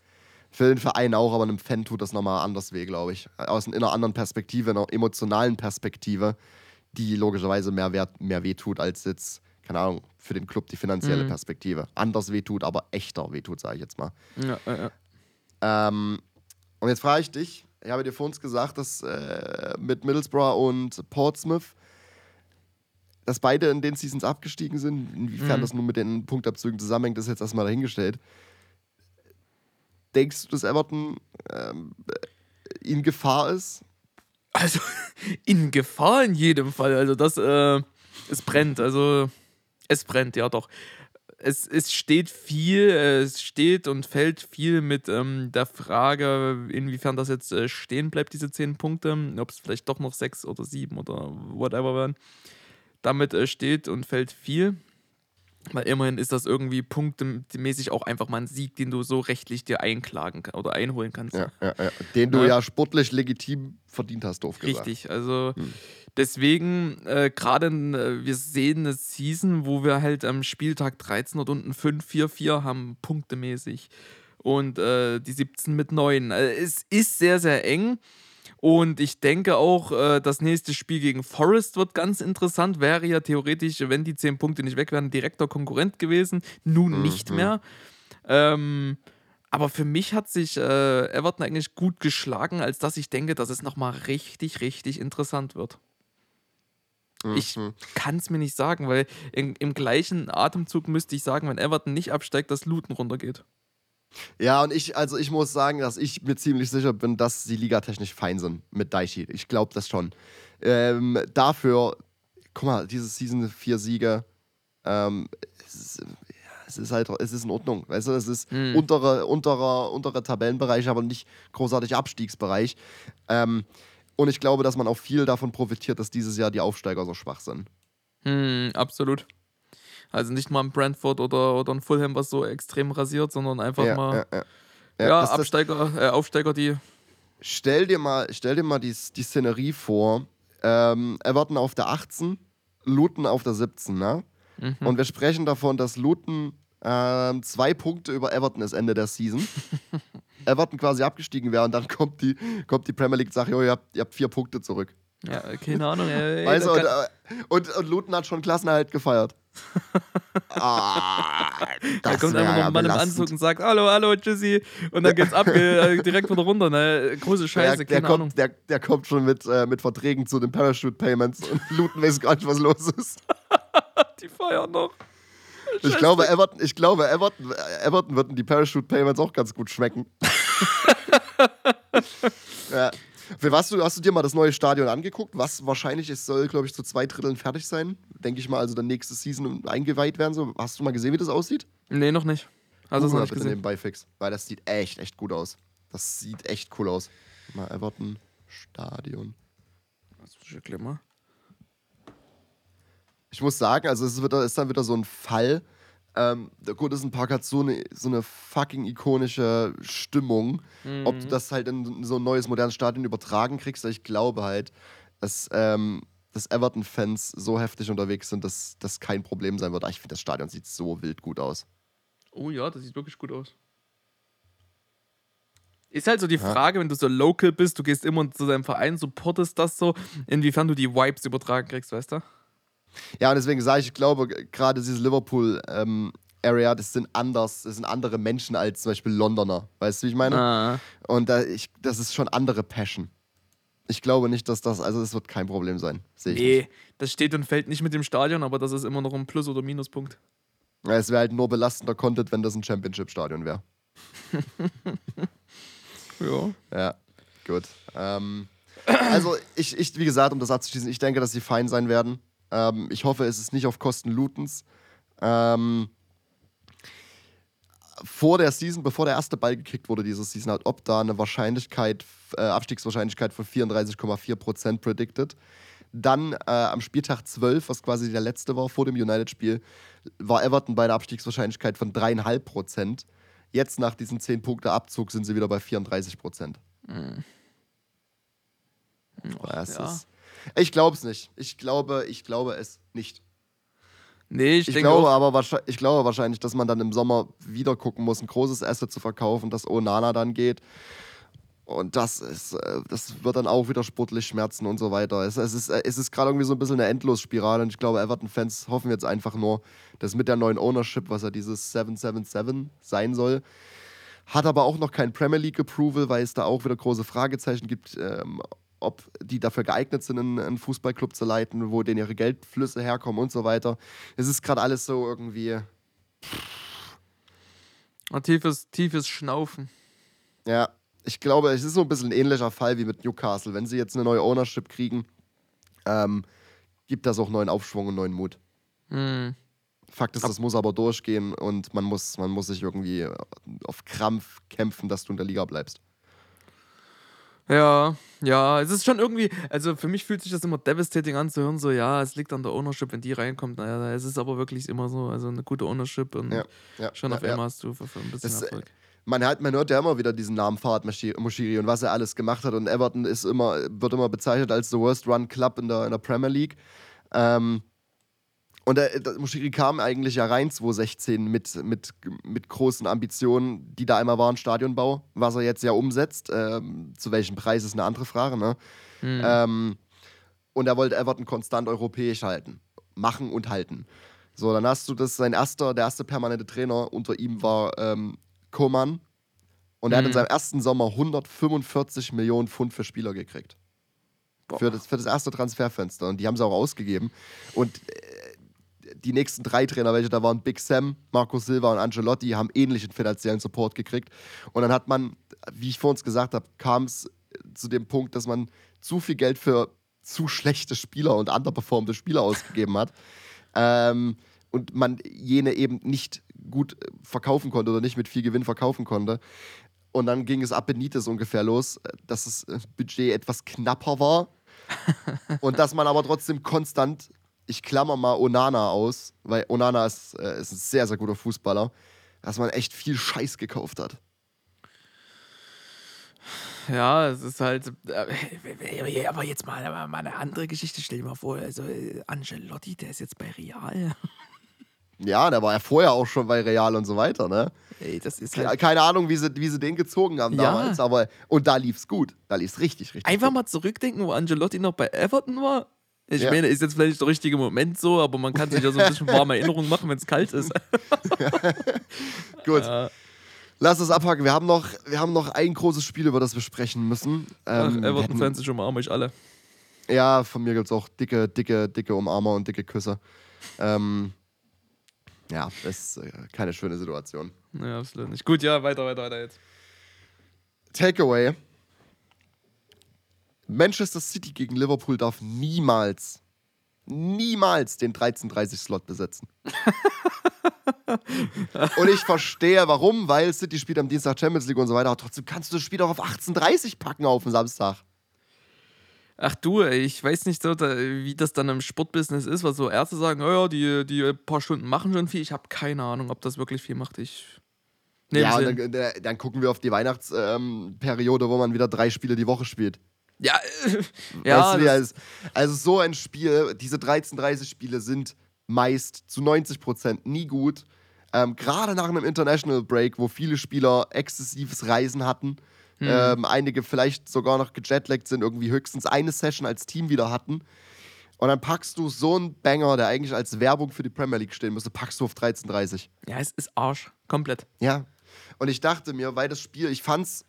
für den Verein auch, aber einem Fan tut das nochmal anders weh, glaube ich. Aus einer anderen Perspektive, einer emotionalen Perspektive, die logischerweise mehr, wert, mehr weh tut als jetzt, keine Ahnung, für den Club die finanzielle
Mhm.
Perspektive. Anders weh tut, aber echter weh tut, sage ich jetzt mal.
ja, ja, ja.
Ähm, und jetzt frage ich dich, ich habe dir vor uns gesagt, dass äh, mit Middlesbrough und Portsmouth, dass beide in den Seasons abgestiegen sind. Inwiefern
Mhm.
das nun mit den Punktabzügen zusammenhängt, ist jetzt erstmal dahingestellt. Denkst du, dass Everton ähm, in Gefahr ist?
Also in Gefahr in jedem Fall. Also das, äh, es brennt. Also es brennt, ja doch. Es, es steht viel, es steht und fällt viel mit ähm, der Frage, inwiefern das jetzt äh, stehen bleibt, diese zehn Punkte, ob es vielleicht doch noch sechs oder sieben oder whatever werden. Damit äh, steht und fällt viel. Weil immerhin ist das irgendwie punktemäßig auch einfach mal ein Sieg, den du so rechtlich dir einklagen kann oder einholen kannst.
Ja, ja, ja. Den du
Ja.
ja sportlich legitim verdient hast, doof gesagt.
Richtig, also
Hm.
deswegen, äh, gerade äh, wir sehen eine Season, wo wir halt am Spieltag 13 und unten 5-4-4 haben, punktemäßig. Und äh, die 17 mit 9. Also es ist sehr, sehr eng. Und ich denke auch, äh, das nächste Spiel gegen Forest wird ganz interessant. Wäre ja theoretisch, wenn die 10 Punkte nicht weg wären, direkter Konkurrent gewesen. Nun nicht
Mhm.
mehr. Ähm, aber für mich hat sich äh, Everton eigentlich gut geschlagen, als dass ich denke, dass es nochmal richtig, richtig interessant wird. Ich
Mhm.
kann es mir nicht sagen, weil in, im gleichen Atemzug müsste ich sagen, wenn Everton nicht absteigt, dass Luton runtergeht.
Ja, und ich, also ich muss sagen, dass ich mir ziemlich sicher bin, dass sie ligatechnisch fein sind mit Daichi. Ich glaube das schon. Ähm, dafür, guck mal, diese Season 4 Siege, ähm, es, ist, ja, es ist halt, es ist in Ordnung. Weißt du, es ist
Mhm.
untere, unterer, unterer Tabellenbereich, aber nicht großartig Abstiegsbereich. Ähm, und ich glaube, dass man auch viel davon profitiert, dass dieses Jahr die Aufsteiger so schwach sind.
Hm, absolut. Also nicht mal ein Brentford oder, oder ein Fulham, was so extrem rasiert, sondern einfach
Ja,
mal
ja, ja.
ja, Absteiger, äh, Aufsteiger, die.
Stell dir mal, stell dir mal die, die Szenerie vor. Ähm, Everton auf der 18, Luton auf der 17, ne?
Mhm.
Und wir sprechen davon, dass Luton ähm, zwei Punkte über Everton ist Ende der Season. Everton quasi abgestiegen wäre und dann kommt die, kommt die Premier League und sagt, jo, ihr habt, ihr habt vier Punkte zurück.
Ja, keine Ahnung. Ey,
weißt du,
da
und, äh, und, und Luton hat schon Klassenerhalt gefeiert. Ah,
Da kommt einfach
ja
ein Mann im
belastend.
Anzug und sagt, hallo, hallo, tschüssi. Und dann geht's ab, äh, direkt wieder runter, ne? Große Scheiße,
der, der,
keine Ahnung.
kommt, der, der kommt schon mit, äh, mit Verträgen zu den Parachute Payments und Luton weiß gar nicht, was los ist.
Die feiern noch.
Ich glaube, Everton, ich glaube Everton, Everton würden die Parachute Payments auch ganz gut schmecken. ja. Was du, hast du dir mal das neue Stadion angeguckt? Was wahrscheinlich es soll, glaube ich, zu zwei Dritteln fertig sein. Denke ich mal, also dann nächste Season eingeweiht werden. So. Hast du mal gesehen, wie das aussieht?
Nee, noch nicht. Hast es
Google
nicht
bitte
gesehen?
nebenbei fix, weil das sieht echt, echt gut aus. Das sieht echt cool aus. Mal Everton Stadion.
Das ist gleich mal.
Ich muss sagen, also es ist, wieder, ist dann wieder so ein Fall. Ähm, der Goodison Park hat so eine, so eine fucking ikonische Stimmung. Ob du das halt in so ein neues, modernes Stadion übertragen kriegst, ich glaube halt, dass, ähm, dass Everton-Fans so heftig unterwegs sind, dass das kein Problem sein wird. Aber Ich finde, das Stadion sieht so wild gut aus.
Oh ja, das sieht wirklich gut aus. Ist halt so die
Ja.
Frage, wenn du so local bist, du gehst immer zu deinem Verein, supportest das so, inwiefern du die Vibes übertragen kriegst, weißt du?
Ja, und deswegen sage ich, ich glaube, gerade dieses Liverpool-Area, das sind anders, das sind andere Menschen als zum Beispiel Londoner. Weißt du, wie ich meine?
Ah.
Und da, ich, das ist schon andere Passion. Ich glaube nicht, dass das, also es wird kein Problem sein. Sehe ich nicht.
Nee, das steht und fällt nicht mit dem Stadion, aber das ist immer noch ein Plus- oder Minuspunkt.
Ja, Es wäre halt nur belastender Content, wenn das ein Championship-Stadion wäre.
Ja.
Ja, gut. Ähm, also, ich, ich, wie gesagt, um das abzuschließen, ich denke, dass sie fein sein werden. Ähm, ich hoffe, es ist nicht auf Kosten Lutens. Ähm, vor der Season, bevor der erste Ball gekickt wurde, diese Season, hat Ob da eine Wahrscheinlichkeit, äh, Abstiegswahrscheinlichkeit von 34,4% predicted. Dann äh, am Spieltag 12, was quasi der letzte war vor dem United-Spiel, war Everton bei einer Abstiegswahrscheinlichkeit von 3,5%. Jetzt nach diesem 10-Punkte-Abzug sind sie wieder bei 34%. Das
ja.
Ich glaube es nicht. Ich glaube, ich glaube es nicht.
Nee, ich,
Ich glaube
auch,
aber wahrscheinlich, ich glaube wahrscheinlich, dass man dann im Sommer wieder gucken muss, ein großes Asset zu verkaufen, dass Onana dann geht. Und das ist, äh, das wird dann auch wieder sportlich schmerzen und so weiter. Es, es ist, es ist gerade irgendwie so ein bisschen eine Endlosspirale und ich glaube, Everton-Fans hoffen jetzt einfach nur, dass mit der neuen Ownership, was ja dieses 777 sein soll, hat aber auch noch kein Premier League Approval, weil es da auch wieder große Fragezeichen gibt, ähm, ob die dafür geeignet sind, einen, einen Fußballclub zu leiten, wo denen ihre Geldflüsse herkommen und so weiter. Es ist gerade alles so irgendwie,
ein tiefes, tiefes Schnaufen.
ja, ich glaube, es ist so ein bisschen ein ähnlicher Fall wie mit Newcastle. Wenn sie jetzt eine neue Ownership kriegen, ähm, gibt das auch neuen Aufschwung und neuen Mut.
Hm.
Fakt ist, das muss aber durchgehen und man muss, man muss sich irgendwie auf Krampf kämpfen, dass du in der Liga bleibst.
Ja, ja, es ist schon irgendwie, also für mich fühlt sich das immer devastating an zu hören, so, ja, es liegt an der Ownership, wenn die reinkommt, naja, es ist aber wirklich immer so, also eine gute Ownership und
Ja, ja,
schon
ja,
auf einmal hast du für, für ein bisschen
Das, äh,
Erfolg.
Man, hat, man hört ja immer wieder diesen Namen Fahad Moshiri und was er alles gemacht hat. Und Everton ist immer, wird immer bezeichnet als the worst run club in der, in der Premier League. Ähm, und der, der Moshiri kam eigentlich ja rein 2016 mit, mit, mit großen Ambitionen, die da einmal waren, Stadionbau, was er jetzt ja umsetzt. Ähm, zu welchem Preis ist eine andere Frage, ne?
Hm.
Ähm, und er wollte Everton konstant europäisch halten. Machen und halten. So, dann hast du das, sein erster, der erste permanente Trainer unter ihm war ähm, Koman. Und er hat in
Mhm.
seinem ersten Sommer 145 Millionen Pfund für Spieler gekriegt. Für das, für das erste Transferfenster. Und die haben sie auch ausgegeben. Und äh, die nächsten drei Trainer, welche da waren, Big Sam, Marco Silva und Ancelotti, haben ähnlichen finanziellen Support gekriegt. Und dann hat man, wie ich vor uns gesagt habe, kam es zu dem Punkt, dass man zu viel Geld für zu schlechte Spieler und underperformte Spieler ausgegeben hat. Ähm, und man jene eben nicht gut äh, verkaufen konnte oder nicht mit viel Gewinn verkaufen konnte. Und dann ging es ab Benitez ungefähr los, dass das Budget etwas knapper war. und dass man aber trotzdem konstant, ich klammer mal Onana aus, weil Onana ist, äh, ist ein sehr, sehr guter Fußballer, dass man echt viel Scheiß gekauft hat.
Ja, es ist halt. äh, Aber jetzt mal, mal eine andere Geschichte. Stell dir mal vor, also äh, Angelotti, der ist jetzt bei Real.
Ja, der war ja vorher auch schon bei Real und so weiter, ne?
Ey, das ist halt.
Keine Ahnung, wie sie, wie sie den gezogen haben
Ja.
damals, aber und da lief's gut. Da lief's richtig, richtig
Einfach
gut.
mal zurückdenken, wo Angelotti noch bei Everton war. Ich
Ja.
meine, ist jetzt vielleicht der richtige Moment so, aber man kann sich ja so ein bisschen warme Erinnerungen machen, wenn es kalt ist.
Gut,
Ja.
lass es abhaken. Wir haben, noch, wir haben noch ein großes Spiel, über das wir sprechen müssen.
Ach,
Ähm, wir
Everton-Fans, ich umarme euch alle.
Ja, von mir gibt's auch dicke, dicke, dicke Umarmer und dicke Küsse. Ähm, ja, das ist äh, keine schöne Situation.
Ja, absolut nicht. Gut, ja, weiter, weiter, weiter jetzt.
Takeaway. Manchester City gegen Liverpool darf niemals, niemals den 13:30-Slot besetzen. und ich verstehe warum, weil City spielt am Dienstag Champions League und so weiter, aber trotzdem kannst du das Spiel auch auf 18:30 packen auf den Samstag.
Ach du, ich weiß nicht so, wie das dann im Sportbusiness ist, was so Ärzte sagen, oh ja, die, die paar Stunden machen schon viel. Ich habe keine Ahnung, ob das wirklich viel macht. Ich.
ja,
hin.
und dann, dann gucken wir auf die Weihnachtsperiode, wo man wieder drei Spiele die Woche spielt.
Ja, ja,
weißt du,
das,
also so ein Spiel, diese 13:30-Spiele sind meist zu 90% nie gut. Ähm, Gerade nach einem International Break, wo viele Spieler exzessives Reisen hatten,
Hm.
ähm, einige vielleicht sogar noch gejetlaggt sind, irgendwie höchstens eine Session als Team wieder hatten. Und dann packst du so einen Banger, der eigentlich als Werbung für die Premier League stehen müsste, packst du auf 13:30.
ja, es ist Arsch. Komplett.
Ja. Und ich dachte mir, weil das Spiel, ich fand's,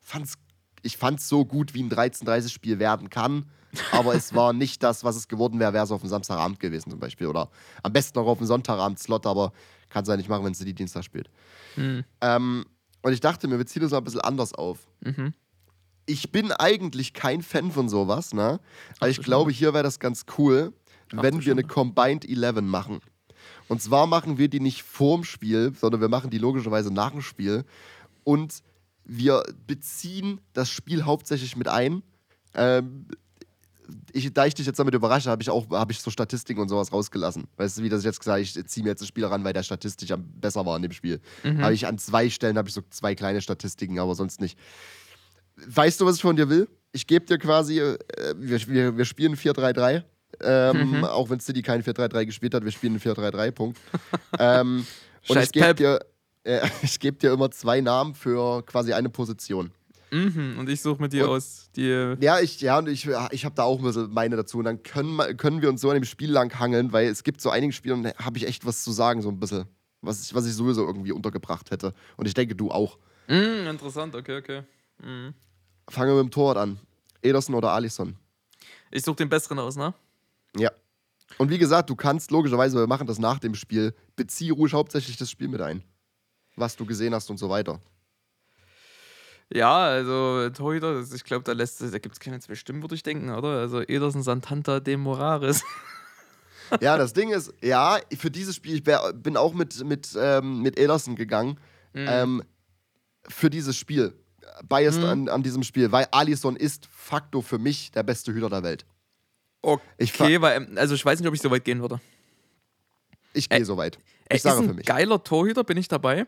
fand's, ich fand's so gut, wie ein 13:30-Spiel werden kann. Aber es war nicht das, was es geworden wäre, wäre es auf dem Samstagabend gewesen zum Beispiel. Oder am besten noch auf dem Sonntagabend-Slot, aber kann es ja nicht machen, wenn es die Dienstag spielt.
Hm.
Ähm, und ich dachte mir, wir ziehen das mal ein bisschen anders auf.
Mhm.
Ich bin eigentlich kein Fan von sowas, ne? Aber ich glaube, hier wäre das ganz cool,
Ach
wenn wir eine. Combined 11 machen. Und zwar machen wir die nicht vorm Spiel, sondern wir machen die logischerweise nach dem Spiel. Und wir beziehen das Spiel hauptsächlich mit ein. Ähm, ich, da ich dich jetzt damit überrasche, habe ich auch hab ich so Statistiken und sowas rausgelassen. Weißt du, wie das jetzt gesagt ich ziehe mir jetzt das Spiel ran, weil der statistisch am besser war in dem Spiel.
Mhm.
Habe ich an zwei Stellen habe ich so zwei kleine Statistiken, aber sonst nicht. Weißt du, was ich von dir will? Ich gebe dir quasi, äh, wir, wir, wir spielen 4-3-3. Ähm,
Mhm.
Auch wenn City kein 4-3-3 gespielt hat, wir spielen ein 4-3-3, Punkt. ähm, und
Scheiß
ich gebe dir, äh, ich geb dir immer zwei Namen für quasi eine Position.
Mhm. Und ich suche mit dir
Und-
aus die.
Ja, ich, ja, und ich, ich habe da auch ein bisschen meine dazu. Und dann können, wir- können wir uns so an dem Spiel lang hangeln, weil es gibt so einige Spiele, und da habe ich echt was zu sagen, so ein bisschen. Was ich, was ich sowieso irgendwie untergebracht hätte. Und ich denke, du auch.
Mhm, interessant, okay, okay. Mhm.
Fangen wir mit dem Torwart an. Ederson oder Alisson?
Ich suche den besseren aus, ne?
Ja. Und wie gesagt, du kannst logischerweise, wir machen das nach dem Spiel, bezieh ruhig hauptsächlich das Spiel mit ein. Was du gesehen hast und so weiter.
Ja, also Torhüter, ich glaube, da, lässt- da gibt es keine zwei Stimmen, würde ich denken, oder? Also Ederson, Santanta, De Moraris.
Ja, das Ding ist, ja, für dieses Spiel, ich bin auch mit, mit, ähm, mit Ederson gegangen.
Mhm.
Ähm, für dieses Spiel. Biased
Mhm.
an, an diesem Spiel, weil Alisson ist facto für mich der beste Hüter der Welt.
Okay,
Ich,
weil, also ich weiß nicht, ob ich so weit gehen würde.
ich gehe so weit.
Er
Ich sage
ist ein
für mich.
geiler Torhüter, bin ich dabei.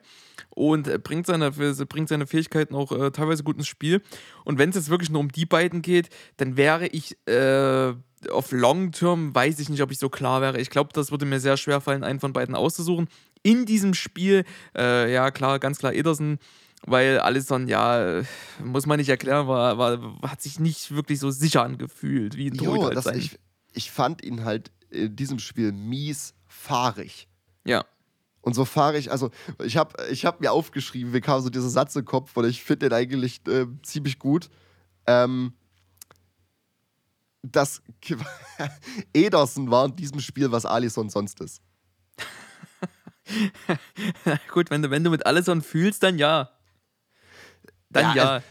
Und er bringt seine, bringt seine Fähigkeiten auch äh, teilweise gut ins Spiel. Und wenn es jetzt wirklich nur um die beiden geht, dann wäre ich äh, auf Long Term, weiß ich nicht, ob ich so klar wäre. Ich glaube, das würde mir sehr schwer fallen, einen von beiden auszusuchen. In diesem Spiel, äh, ja klar, ganz klar Ederson, weil Alisson, ja, muss man nicht erklären, war, war, hat sich nicht wirklich so sicher angefühlt, wie ein Torhüter
Jo,
halt
das, ich, ich fand ihn halt in diesem Spiel mies fahrig.
Ja.
Und so fahre ich, also ich habe ich hab mir aufgeschrieben, mir kam so dieser Satz im Kopf und ich finde den eigentlich äh, ziemlich gut. Ähm, dass Ederson war in diesem Spiel, was Alisson sonst ist.
Gut, wenn du, wenn du mit Alisson fühlst, dann ja. Dann
Ja,
ja.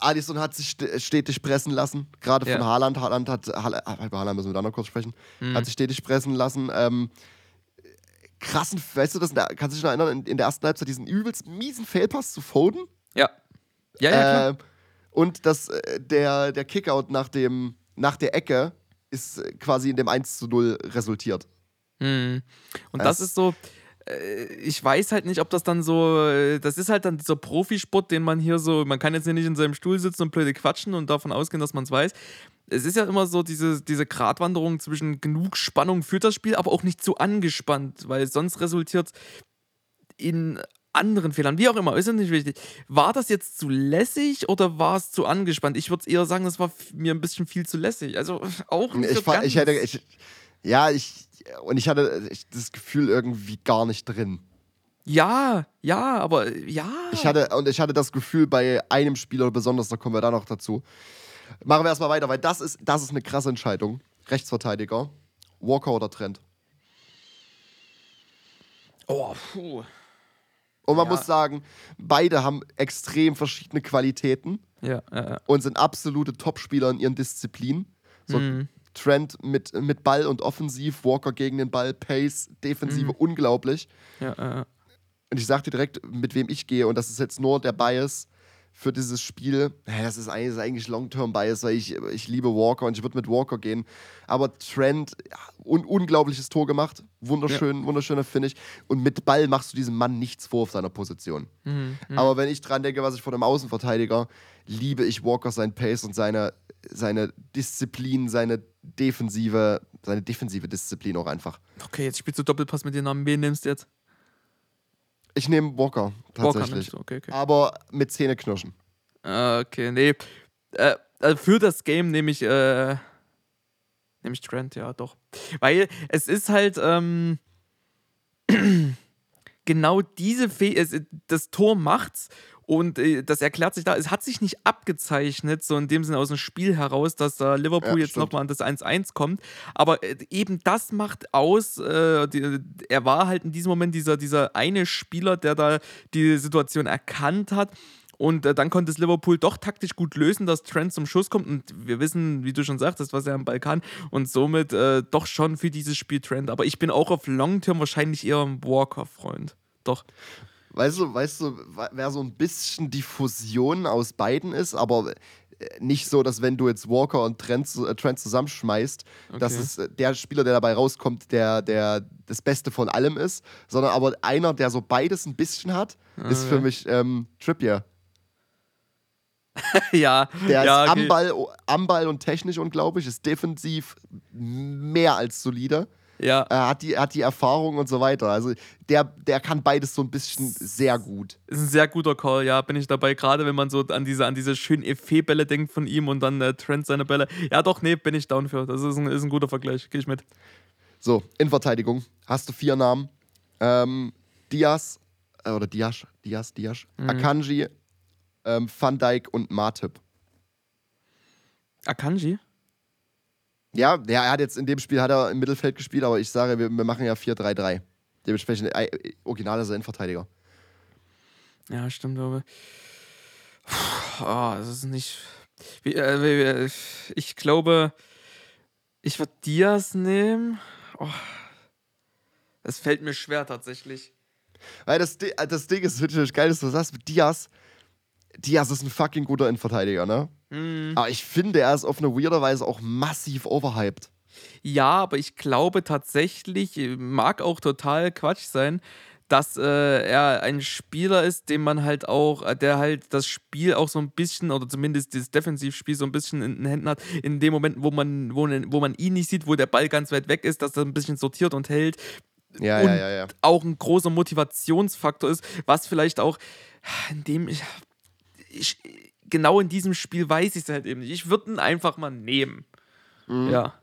Alisson hat sich st- stetig pressen lassen, gerade von
Ja.
Haaland. Haaland hat, Haala- ah, über Haaland müssen wir da noch kurz sprechen,
Mhm.
hat sich stetig pressen lassen. Ähm, krassen, weißt du das, kannst du dich noch erinnern, in, in der ersten Halbzeit diesen übelst miesen Failpass zu Foden?
Ja. Ja, ja, klar.
Ähm, und das, äh, der, der Kickout nach, dem, nach der Ecke ist äh, quasi in dem 1 zu 0 resultiert.
Hm. Und das,
das-
ist so, ich weiß halt nicht, ob das dann so, äh, das ist halt dann dieser Profisport, den man hier so, man kann jetzt hier nicht in seinem Stuhl sitzen und blöde quatschen und davon ausgehen, dass man es weiß. Es ist ja immer so diese, diese Gratwanderung zwischen genug Spannung für das Spiel, aber auch nicht zu angespannt, weil sonst resultiert in anderen Fehlern, wie auch immer, ist ja nicht wichtig. War das jetzt zu lässig oder war es zu angespannt? Ich würde eher sagen, das war mir ein bisschen viel zu lässig. Also auch nicht
Ich, ich hätte, ich, ja, ich, und ich hatte ich, das Gefühl irgendwie gar nicht drin.
Ja, ja, aber äh, ja.
Ich hatte, und ich hatte das Gefühl bei einem Spieler besonders, da kommen wir da noch dazu. Machen wir erstmal weiter, weil das ist, das ist eine krasse Entscheidung. Rechtsverteidiger, Walker oder Trent.
Oh, puh.
Und man
Ja.
muss sagen, beide haben extrem verschiedene Qualitäten
Ja, ja, ja.
und sind absolute Topspieler in ihren Disziplinen. So,
Mhm.
Trent mit, mit Ball und Offensiv, Walker gegen den Ball, Pace, Defensive,
Mhm.
unglaublich.
Ja, äh,
Und ich sag dir direkt, mit wem ich gehe. Und das ist jetzt nur der Bias für dieses Spiel. Das ist eigentlich, Long-Term-Bias, weil ich, ich liebe Walker und ich würde mit Walker gehen. Aber Trent, ja, un unglaubliches Tor gemacht. Wunderschön, wunderschöner Finish. Und mit Ball machst du diesem Mann nichts vor auf seiner Position.
mhm, mhm.
Aber wenn ich dran denke, was ich von einem Außenverteidiger, liebe ich Walker sein Pace und seine, seine Disziplin, seine defensive, seine defensive Disziplin auch einfach.
Okay, jetzt spielst du Doppelpass mit den Namen. Wen nimmst du jetzt?
Ich nehme Walker
Walker
tatsächlich.
du. Okay, okay.
aber mit Zähneknirschen.
Ah, Okay, nee. Äh, also für das Game nehme ich, äh, nehme ich Trent, ja, doch. Weil es ist halt, ähm, genau diese es, das Tor macht's und äh, das erklärt sich da, es hat sich nicht abgezeichnet, so in dem Sinne aus dem Spiel heraus, dass da Liverpool
Ja,
jetzt nochmal an das 1-1 kommt, aber äh, eben das macht aus, äh, die, er war halt in diesem Moment dieser, dieser eine Spieler, der da die Situation erkannt hat und äh, dann konnte es Liverpool doch taktisch gut lösen, dass Trent zum Schuss kommt. Und wir wissen, wie du schon sagtest, was er am Ball kann. Und somit äh, doch schon für dieses Spiel Trent. Aber ich bin auch auf Long Term wahrscheinlich eher ein Walker-Freund. Doch.
Weißt du, weißt du, wer so ein bisschen die Fusion aus beiden ist, aber äh, nicht so, dass wenn du jetzt Walker und Trent, äh, Trent zusammenschmeißt, dass
Okay.
es äh, der Spieler, der dabei rauskommt, der, der das Beste von allem ist, sondern aber einer, der so beides ein bisschen hat, ist für
Ah,
mich ähm, Trippier.
ja,
Der
ja,
ist
okay.
am, Ball, am Ball und technisch unglaublich, ist defensiv mehr als solide.
Ja,
Er hat die, hat die Erfahrung und so weiter. Also der, der kann beides so ein bisschen sehr gut.
ist ein sehr guter Call, ja, bin ich dabei. Gerade wenn man so an diese, an diese schönen Effet-Bälle denkt von ihm und dann äh, Trent seine Bälle. Ja, doch, nee, bin ich down für. Das ist ein, ist ein guter Vergleich. Gehe ich mit.
So, in Verteidigung hast du vier Namen. Ähm, Diaz, äh, oder Diaz, Diaz, Diaz,
Mhm.
Akanji, ähm, Van Dijk und Matip.
Akanji?
Ja, er hat jetzt in dem Spiel hat er im Mittelfeld gespielt, aber ich sage, wir, wir machen ja 4-3-3. Dementsprechend, äh, original ist er Innenverteidiger.
Ja, stimmt, aber. Ah, das ist nicht. Wie, äh, ich glaube, ich würde Diaz nehmen. Oh, es fällt mir schwer tatsächlich.
Weil das, das Ding ist wirklich geil, dass du sagst, mit Diaz, Diaz ist ein fucking guter Innenverteidiger, ne?
Hm.
Aber ich finde, er ist auf eine weirde Weise auch massiv overhyped.
Ja, aber ich glaube tatsächlich, mag auch total Quatsch sein, dass äh, er ein Spieler ist, den man halt auch, äh, der halt das Spiel auch so ein bisschen, oder zumindest das Defensivspiel so ein bisschen in den Händen hat, in dem Moment, wo man, wo, wo man ihn nicht sieht, wo der Ball ganz weit weg ist, dass er ein bisschen sortiert und hält,
Ja,
Und-
ja, ja, ja.
auch ein großer Motivationsfaktor ist, was vielleicht auch, in dem ich, genau in diesem Spiel weiß ich es halt eben nicht. Ich würde ihn einfach mal nehmen.
Mhm.
Ja.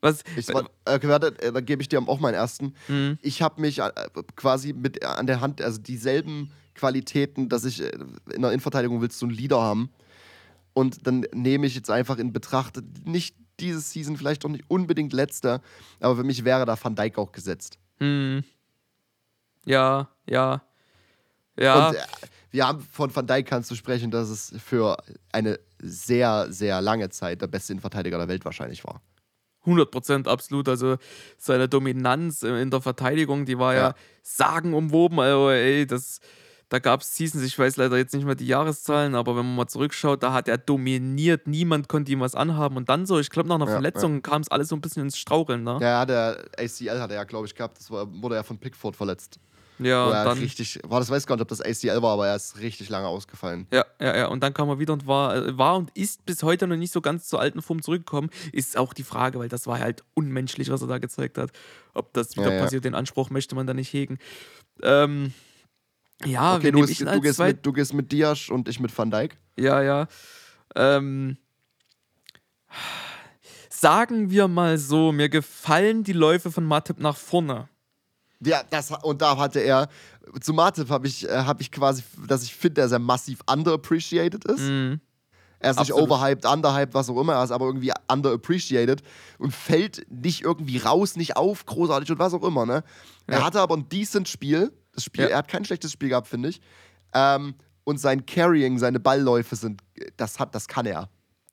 Was,
Ich, äh, warte, äh, dann gebe ich dir auch meinen ersten.
Mhm.
Ich habe mich äh, quasi mit äh, an der Hand, also dieselben Qualitäten, dass ich in der Innenverteidigung willst du einen Leader haben. Und dann nehme ich jetzt einfach in Betracht, nicht dieses Season, vielleicht auch nicht unbedingt letzter, aber für mich wäre da Van Dijk auch gesetzt.
Hm. Ja, ja. Ja.
Und haben von Van Dijk kannst du sprechen, dass es für eine sehr, sehr lange Zeit der beste Innenverteidiger der Welt wahrscheinlich war.
100% absolut. Also seine Dominanz in der Verteidigung, die war ja,
Ja.
sagenumwoben. Also, ey, das, da gab es Seasons, ich weiß leider jetzt nicht mehr die Jahreszahlen, aber wenn man mal zurückschaut, da hat er dominiert. Niemand konnte ihm was anhaben. Und dann so, ich glaube, nach einer
Ja,
Verletzung kam es alles so ein bisschen ins Straucheln. Ne?
Ja, der ACL hat er ja, glaube ich, gehabt. Das war, wurde ja von Pickford verletzt.
Ja,
er
dann.
richtig, war das weiß ich gar nicht, ob das ACL war, aber er ist richtig lange ausgefallen.
Ja, ja, ja. Und dann kam er wieder und war, äh, war und ist bis heute noch nicht so ganz zur alten Form zurückgekommen. Ist auch die Frage, weil das war halt unmenschlich, was er da gezeigt hat. Ob das wieder
Ja, ja.
passiert, den Anspruch möchte man da nicht hegen. Ähm, ja,
okay, du,
denn
du, gehst mit, du gehst mit Diaz und ich mit Van Dijk.
Ja, ja. Ähm, sagen wir mal so, mir gefallen die Läufe von Matip nach vorne.
Ja, das, und da hatte er, zu Matip habe ich, äh, hab ich quasi, dass ich finde, dass er massiv underappreciated ist.
Mhm.
Er ist nicht
Absolut.
overhyped, underhyped, was auch immer, er ist aber irgendwie underappreciated und fällt nicht irgendwie raus, nicht auf, großartig und was auch immer, ne? Er
Ja.
hatte aber ein decent Spiel. Das Spiel,
Ja.
er hat kein schlechtes Spiel gehabt, finde ich. Ähm, und sein Carrying, seine Ballläufe sind, das hat, das kann er.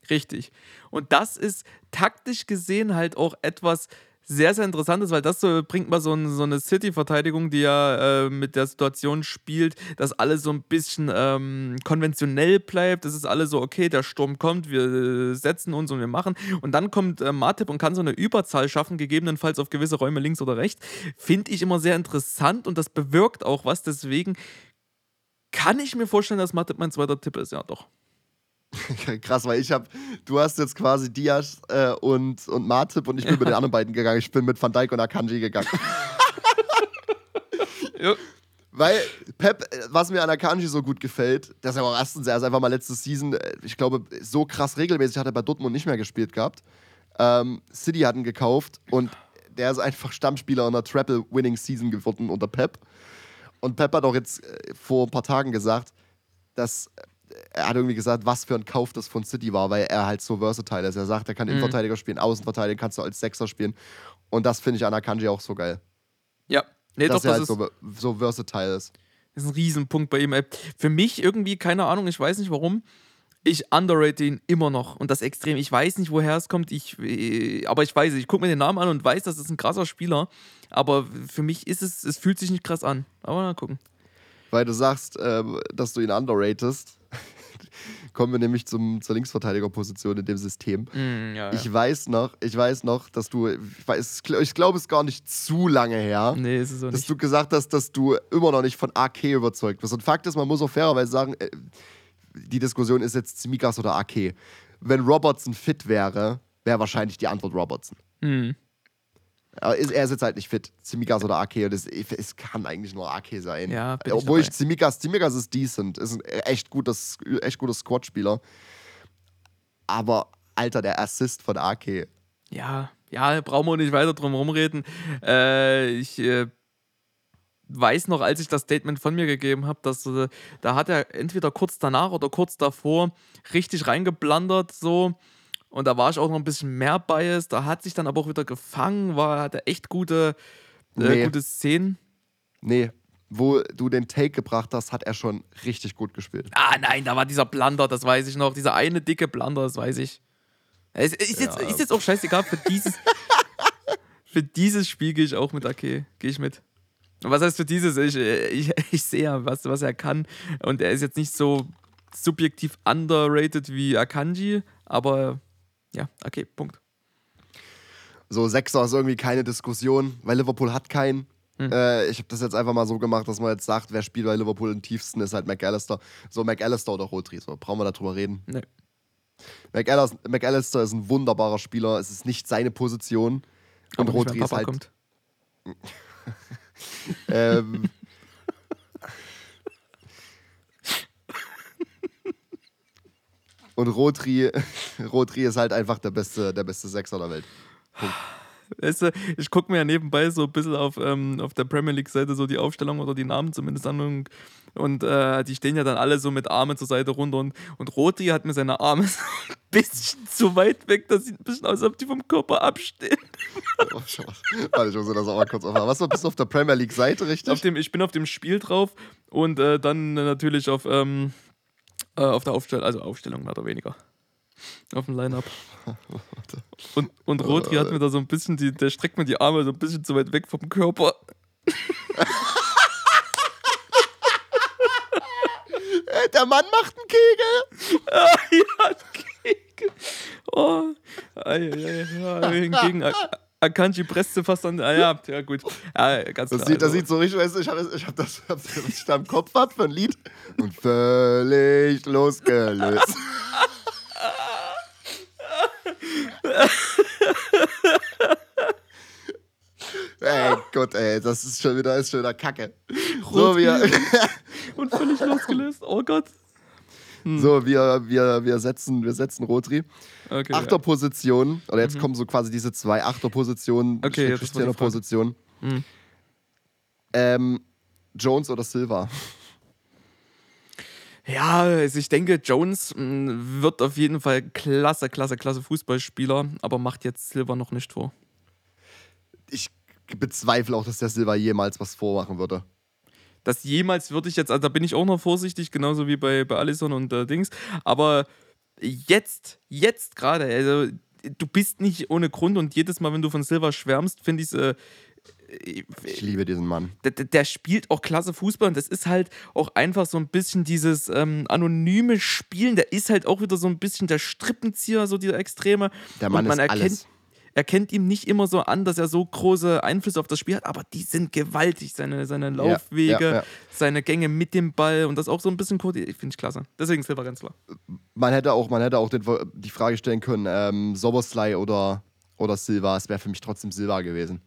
Richtig. Und das ist taktisch gesehen halt auch etwas sehr, sehr Interessantes, weil das so bringt mal so, ein, so eine City-Verteidigung, die ja äh, mit der Situation spielt, dass alles so ein bisschen ähm, konventionell bleibt. Das ist alles so, okay, der Sturm kommt, wir setzen uns und wir machen. Und dann kommt äh, Matip und kann so eine Überzahl schaffen, gegebenenfalls auf gewisse Räume links oder rechts. Finde ich immer sehr interessant und das bewirkt auch was. Deswegen kann ich mir vorstellen, dass Matip mein zweiter Tipp ist, ja doch.
Krass, weil ich habe, du hast jetzt quasi Diaz äh, und, und Martip und ich bin ja. mit den anderen beiden gegangen. Ich bin mit Van Dijk und Akanji gegangen. ja. Weil Pep, was mir an Akanji so gut gefällt, dass er auch erstens, er ist einfach mal letzte Season, äh, ich glaube, so krass regelmäßig hat er bei Dortmund nicht mehr gespielt gehabt. Ähm, City hat ihn gekauft und der ist einfach Stammspieler in einer Triple-Winning-Season geworden unter Pep. Und Pep hat auch jetzt äh, vor ein paar Tagen gesagt, dass er hat irgendwie gesagt, was für ein Kauf das von City war, weil er halt so versatile ist. Er sagt, er kann mhm. Innenverteidiger spielen, Außenverteidiger kannst du als Sechser spielen. Und das finde ich an Akanji auch so geil.
Ja, nee,
dass
doch,
er
das
halt
ist,
so, so versatile ist.
Das ist ein Riesenpunkt bei ihm. Für mich irgendwie, keine Ahnung, ich weiß nicht warum. Ich underrate ihn immer noch und das extrem. Ich weiß nicht, woher es kommt, ich, äh, aber ich weiß, ich gucke mir den Namen an und weiß, das ist ein krasser Spieler. Aber für mich ist es, es fühlt sich nicht krass an. Aber mal gucken.
Weil du sagst, äh, dass du ihn underratest kommen wir nämlich zum, zur Linksverteidigerposition in dem System.
Mm, ja, ja.
Ich weiß noch, ich weiß noch, dass du, ich, ich glaube, es ist gar nicht zu lange her,
nee, ist es so
dass
nicht.
du gesagt hast, dass du immer noch nicht von AK überzeugt bist. Und Fakt ist, man muss auch fairerweise sagen, äh, die Diskussion ist jetzt Zimikas oder AK. Wenn Robertson fit wäre, wäre wahrscheinlich die Antwort Robertson.
Mhm.
Aber er ist jetzt halt nicht fit. Zimikas oder Ake. Und es, es kann eigentlich nur Ake sein.
Ja,
Obwohl
ich,
ich Zimikas, Zimikas ist decent. Ist ein echt, gutes, echt guter Squad-Spieler. Aber, Alter, der Assist von Ake.
Ja, ja, brauchen wir nicht weiter drum rumreden. Äh, ich äh, weiß noch, als ich das Statement von mir gegeben habe, dass äh, da hat er entweder kurz danach oder kurz davor richtig reingeblandert, so und da war ich auch noch ein bisschen mehr biased. Da hat sich dann aber auch wieder gefangen, war, hatte echt gute, äh, nee. gute Szenen.
Nee, wo du den Take gebracht hast, hat er schon richtig gut gespielt.
Ah, nein, da war dieser Blunder, das weiß ich noch. Dieser eine dicke Blunder, das weiß ich. Es ist, jetzt, ja. ist jetzt auch scheißegal, für dieses, für dieses Spiel gehe ich auch mit Ake. Gehe ich mit. Was heißt für dieses? Ich, ich, ich sehe, was, was er kann. Und er ist jetzt nicht so subjektiv underrated wie Akanji, aber ja, okay, Punkt.
So, Sechser ist irgendwie keine Diskussion, weil Liverpool hat keinen. Hm. Äh, ich habe das jetzt einfach mal so gemacht, dass man jetzt sagt, wer spielt bei Liverpool im tiefsten, ist halt McAllister. So, McAllister oder Rodri, so, brauchen wir darüber reden?
Nee.
McAllister, McAllister ist ein wunderbarer Spieler, es ist nicht seine Position. Und
nicht,
ist halt. Ähm, Und Rotri, Rotri ist halt einfach der beste, der beste Sechser der Welt. Punkt.
Weißt du, ich gucke mir ja nebenbei so ein bisschen auf, ähm, auf der Premier League-Seite so die Aufstellung oder die Namen zumindest an und, und äh, die stehen ja dann alle so mit Armen zur Seite runter und, und Rotri hat mir seine Arme so ein bisschen zu weit weg, das sieht ein bisschen aus, als ob die vom Körper abstehen.
Oh, Warte, ich muss das auch mal kurz aufmachen. Was, bist du auf der Premier League-Seite, richtig?
Auf dem, ich bin auf dem Spiel drauf und äh, dann natürlich auf, ähm, äh, auf der Aufstellung, also Aufstellung mehr oder weniger. Auf dem Line-Up. Und, und Rotri hat mir da so ein bisschen, die, der streckt mir die Arme so ein bisschen zu weit weg vom Körper.
der Mann macht einen Kegel.
Ah, ja, einen Kegel. Oh. Ei, ei, ja, hingegen Akanji presste fast an. Ah, ja, ja, gut. Ja, ganz
das
klar.
Sieht, das also. sieht so richtig, weißt du, ich habe ich hab das, was ich da im Kopf habe für ein Lied und völlig losgelöst. ey Gott, ey, das ist schon wieder, ist schon wieder Kacke. So, wir.
und völlig losgelöst. Oh Gott.
Hm. So, wir, wir, wir, setzen, wir setzen Rotri. Okay, Achterposition, ja. oder jetzt mhm. kommen so quasi diese zwei Achterpositionen,
okay,
Position. Mhm. Ähm, Jones oder Silva?
Ja, also ich denke, Jones hm, wird auf jeden Fall klasse, klasse, klasse Fußballspieler, aber macht jetzt Silva noch nicht vor.
Ich bezweifle auch, dass der Silva jemals was vormachen würde
das jemals würde ich jetzt, also da bin ich auch noch vorsichtig, genauso wie bei, bei Allison und äh, Dings. Aber jetzt, jetzt gerade, also du bist nicht ohne Grund und jedes Mal, wenn du von Silva schwärmst, finde ich es. Äh,
Ich liebe diesen Mann.
der, der- der spielt auch klasse Fußball und das ist halt auch einfach so ein bisschen dieses ähm, anonyme Spielen. Der ist halt auch wieder so ein bisschen der Strippenzieher, so dieser Extreme.
Der Mann
und man
ist
erkennt,
alles.
Erkennt ihm nicht immer so an, dass er so große Einflüsse auf das Spiel hat, aber die sind gewaltig. Seine, seine Laufwege,
ja, ja.
seine Gänge mit dem Ball und das auch so ein bisschen koordiniert. Finde ich klasse. Deswegen Silva ganz klar.
Man hätte auch, man hätte auch den, die Frage stellen können, ähm, Soboslai oder, oder Silva. Es wäre für mich trotzdem Silva gewesen.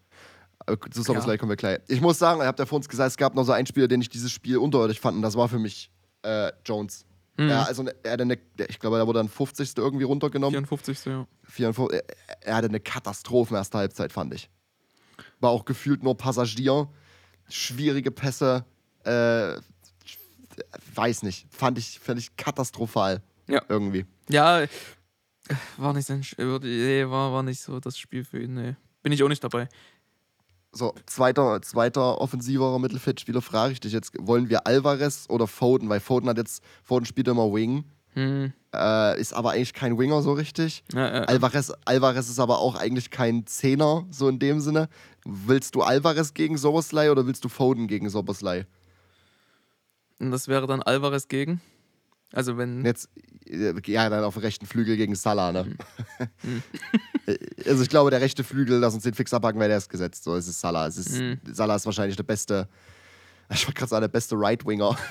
Aber Zu Soboslai kommen wir gleich. Ich muss sagen, ihr habt ja vor uns gesagt, es gab noch so einen Spieler, den ich dieses Spiel unterirdisch fand und das war für mich äh, Jones.
Mhm.
Ja, also er hatte eine, ich glaube, er wurde dann 50. irgendwie runtergenommen.
54. Ja.
54, er, hatte eine Katastrophen erste Halbzeit, fand ich. War auch gefühlt nur Passagier, schwierige Pässe, äh, weiß nicht, fand ich, fand ich katastrophal.
Ja.
Irgendwie.
Ja, äh, war nicht sein äh, war, war nicht so das Spiel für ihn. Nee. Bin ich auch nicht dabei.
So, zweiter, zweiter offensiverer Mittelfeldspieler frage ich dich jetzt, wollen wir Alvarez oder Foden? Weil Foden hat jetzt, Foden spielt immer Wing,
Hm.
äh, ist aber eigentlich kein Winger so richtig.
Ja, äh,
Alvarez, Alvarez ist aber auch eigentlich kein Zehner, so in dem Sinne. Willst du Alvarez gegen Soboslai oder willst du Foden gegen Soboslai?
und das wäre dann Alvarez gegen. Also wenn.
Jetzt, äh, ja, dann auf dem rechten Flügel gegen Salah, ne? also ich glaube, der rechte Flügel, lass uns den fix abhaken, weil der ist gesetzt. So, es ist Salah. Es ist,
Mhm.
Salah ist wahrscheinlich der beste, ich wollte gerade sagen, der beste Right-Winger.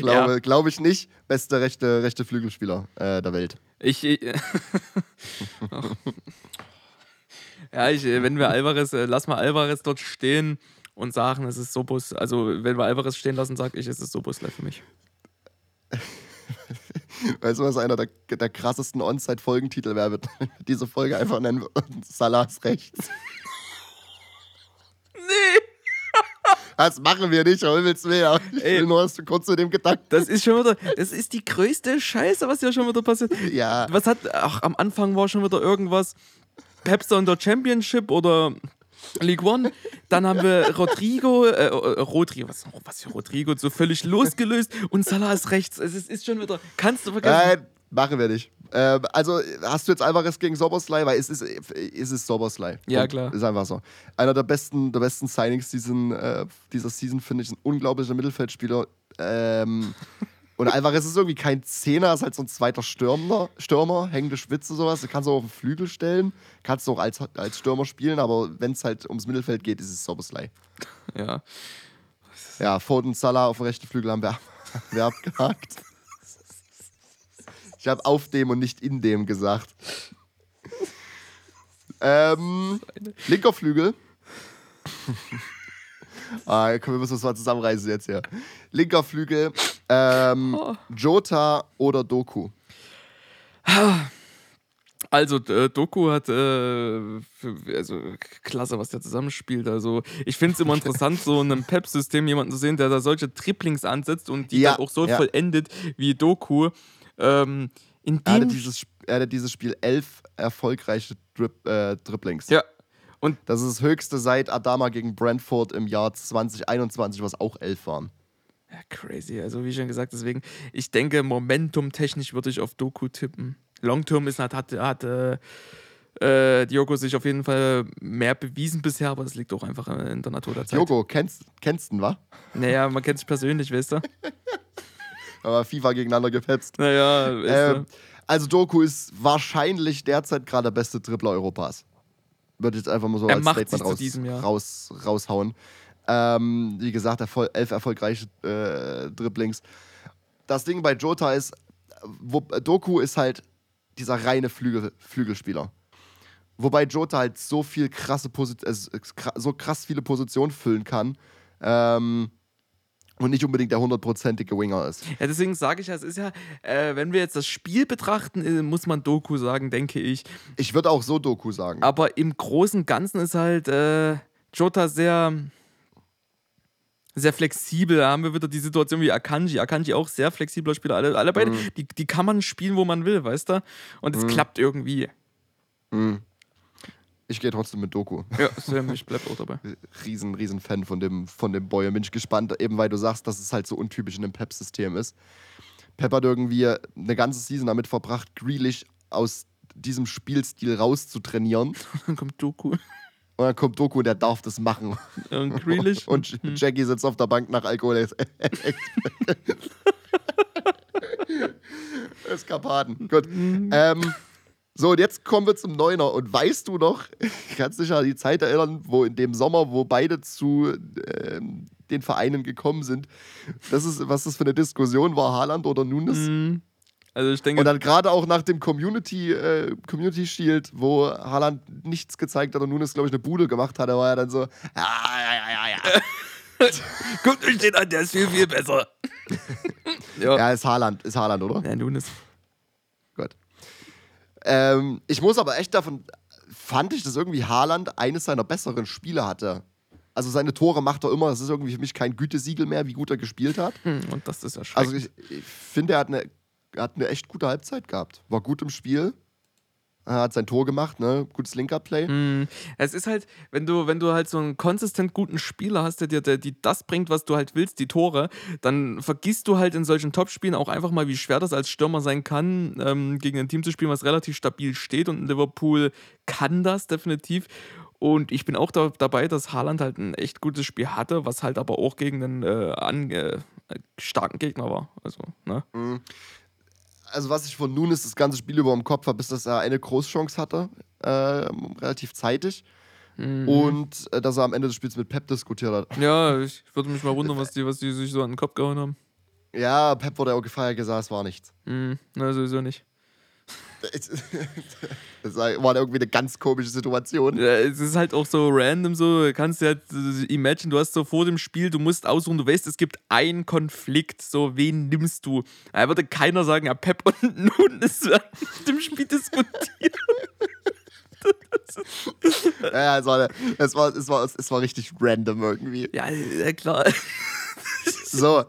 glaube, glaube ich nicht. Beste rechte, rechte Flügelspieler äh, der Welt.
Ich. äh, Ach. ja, ich, äh, wenn wir Alvarez, äh, lass mal Alvarez dort stehen und sagen, es ist Sobus. Also, wenn wir Alvarez stehen lassen, sage ich, es ist Sobus für mich.
Weißt du, was einer der, der krassesten On-Site-Folgentitel wäre? Wird diese Folge einfach nennen Salahs rechts.
Nee!
Das machen wir nicht, aber willst du mehr? Ich
Ey.
will nur, dass du kurz zu dem Gedanken.
Das ist schon wieder. Das ist die größte Scheiße, was ja schon wieder passiert.
Ja.
Was hat. Ach, am Anfang war schon wieder irgendwas. Pepster in der Championship oder League One. Dann haben wir Rodrigo, äh, äh, Rodrigo, was, was für Rodrigo, so völlig losgelöst und Salah ist rechts. Es ist, ist schon wieder. Kannst du vergessen.
Nein, machen wir nicht. Ähm, also, hast du jetzt Alvarez gegen Soboslai? Weil es ist, es ist Soboslai.
Ja, klar.
Ist einfach so. Einer der besten, der besten Signings diesen, äh, dieser Season, finde ich, ein unglaublicher Mittelfeldspieler. Ähm, und Alvarez ist irgendwie kein Zehner, ist halt so ein zweiter Stürmer, Stürmer hängende Spitze, sowas. Du kannst auch auf den Flügel stellen, kannst du auch als, als Stürmer spielen, aber wenn es halt ums Mittelfeld geht, ist es Soboslai.
Ja.
Ja, Foden, Salah auf dem rechten Flügel haben wir, wir abgehakt. Ich habe auf dem und nicht in dem gesagt. Ähm, linker Flügel. ah, komm, wir müssen uns mal zusammenreißen jetzt hier. Linker Flügel. Ähm,
Oh.
Jota oder Doku?
Also, äh, Doku hat, äh, also klasse, was der zusammenspielt. Also, ich finde es immer interessant, so in einem Pep-System jemanden zu sehen, der da solche Triplings ansetzt und die
Ja,
dann auch so
ja.
vollendet wie Doku. Ähm, in
Er hatte
dem
dieses, er hatte dieses Spiel elf erfolgreiche Drip, äh, Dribblings.
Ja. Und
Das ist das höchste seit Adama gegen Brentford im Jahr 2021, was auch elf waren.
Ja, crazy. Also wie schon gesagt, deswegen, ich denke, momentum-technisch würde ich auf Doku tippen. Longterm ist hat, hat, hat äh, äh, Diogo sich auf jeden Fall mehr bewiesen bisher, aber das liegt auch einfach in der Natur der Zeit.
Jogo, kennst, kennst du ihn, wa?
Naja, man kennt sich persönlich, weißt du?
Aber FIFA gegeneinander gepetzt.
Naja, weißt
Ähm, also Doku ist wahrscheinlich derzeit gerade der beste Dribbler Europas. Würde ich jetzt einfach mal so
Er
als Statement raus,
diesem Jahr.
raus, raushauen. Ähm, wie gesagt, erfol elf erfolgreiche äh, Dribblings. Das Ding bei Jota ist, wo, Doku ist halt dieser reine Flügel, Flügelspieler. Wobei Jota halt so viel krasse Posi- äh, kra- so krass viele Positionen füllen kann. Ähm, und nicht unbedingt der hundertprozentige Winger ist.
Ja, deswegen sage ich ja, es ist ja, äh, wenn wir jetzt das Spiel betrachten, äh, muss man Doku sagen, denke ich.
Ich würde auch so Doku sagen.
Aber im Großen und Ganzen ist halt äh, Jota sehr, sehr flexibel. Da haben wir wieder die Situation wie Akanji. Akanji auch sehr flexibler Spieler. Alle, alle beide, die, die kann man spielen, wo man will, weißt du? Und es klappt irgendwie.
Ich gehe trotzdem mit Doku.
Ja, Sam, ich bleib auch dabei.
Riesen, riesen Fan von dem, von dem Boy. Bin ich gespannt, eben weil du sagst, dass es halt so untypisch in einem Pep-System ist. Pep hat irgendwie eine ganze Season damit verbracht, Grealish aus diesem Spielstil rauszutrainieren.
Dann kommt Doku.
Und dann kommt Doku der darf das machen.
Und Grealish.
Und
Hm.
Jackie sitzt auf der Bank nach Alkohol. Eskapaden. Gut.
Hm.
Ähm, so, und jetzt kommen wir zum Neuner. Und weißt du noch, kannst dich an die Zeit erinnern, wo in dem Sommer, wo beide zu ähm, den Vereinen gekommen sind, das ist, was das für eine Diskussion war, Haaland oder Nunes?
Mhm. Also ich denke,
Und dann gerade auch nach dem Community, äh, Community Shield, wo Haaland nichts gezeigt hat und Nunes, glaube ich, eine Bude gemacht hat, da war er dann so, ja, ja, ja, ja, ja.
guckt euch den an, der ist viel, viel besser. ja.
Ja, ist Haaland, ist Haaland, oder?
Ja, Nunes.
Gut. Ähm, ich muss aber echt davon, fand ich, dass irgendwie Haaland eines seiner besseren Spiele hatte. Also seine Tore macht er immer, das ist irgendwie für mich kein Gütesiegel mehr, wie gut er gespielt hat.
Hm, Und das ist ja
Also ich, ich finde, er hat eine, hat eine echt gute Halbzeit gehabt. War gut im Spiel. Er hat sein Tor gemacht, ne? Gutes Linker-Play.
Hm, Es ist halt, wenn du, wenn du halt so einen konsistent guten Spieler hast, der dir der, die das bringt, was du halt willst, die Tore, dann vergisst du halt in solchen Topspielen auch einfach mal, wie schwer das als Stürmer sein kann, ähm, gegen ein Team zu spielen, was relativ stabil steht. Und Liverpool kann das definitiv. Und ich bin auch da, dabei, dass Haaland halt ein echt gutes Spiel hatte, was halt aber auch gegen einen äh, an, äh, starken Gegner war. Also, ne?
Also, was ich von Nunes das ganze Spiel über im Kopf habe, ist, dass er eine Großchance hatte, äh, relativ zeitig.
Mhm.
Und äh, dass er am Ende des Spiels mit Pep diskutiert hat.
Ja, ich würde mich mal wundern, was die, was die sich so an den Kopf gehauen haben.
Ja, Pep wurde auch gefeiert, gesagt, es war nichts.
Hm, na, sowieso nicht.
Das war irgendwie eine ganz komische Situation.
Ja, es ist halt auch so random so, du kannst dir halt äh, imagine, du hast so vor dem Spiel, du musst aussuchen, du weißt, es gibt einen Konflikt, so, wen nimmst du? Da würde keiner sagen, ja, Pep und Nunes werden mit dem Spiel diskutieren.
Ja, es war, es war, es war, es war richtig random irgendwie.
Ja, ja klar.
So,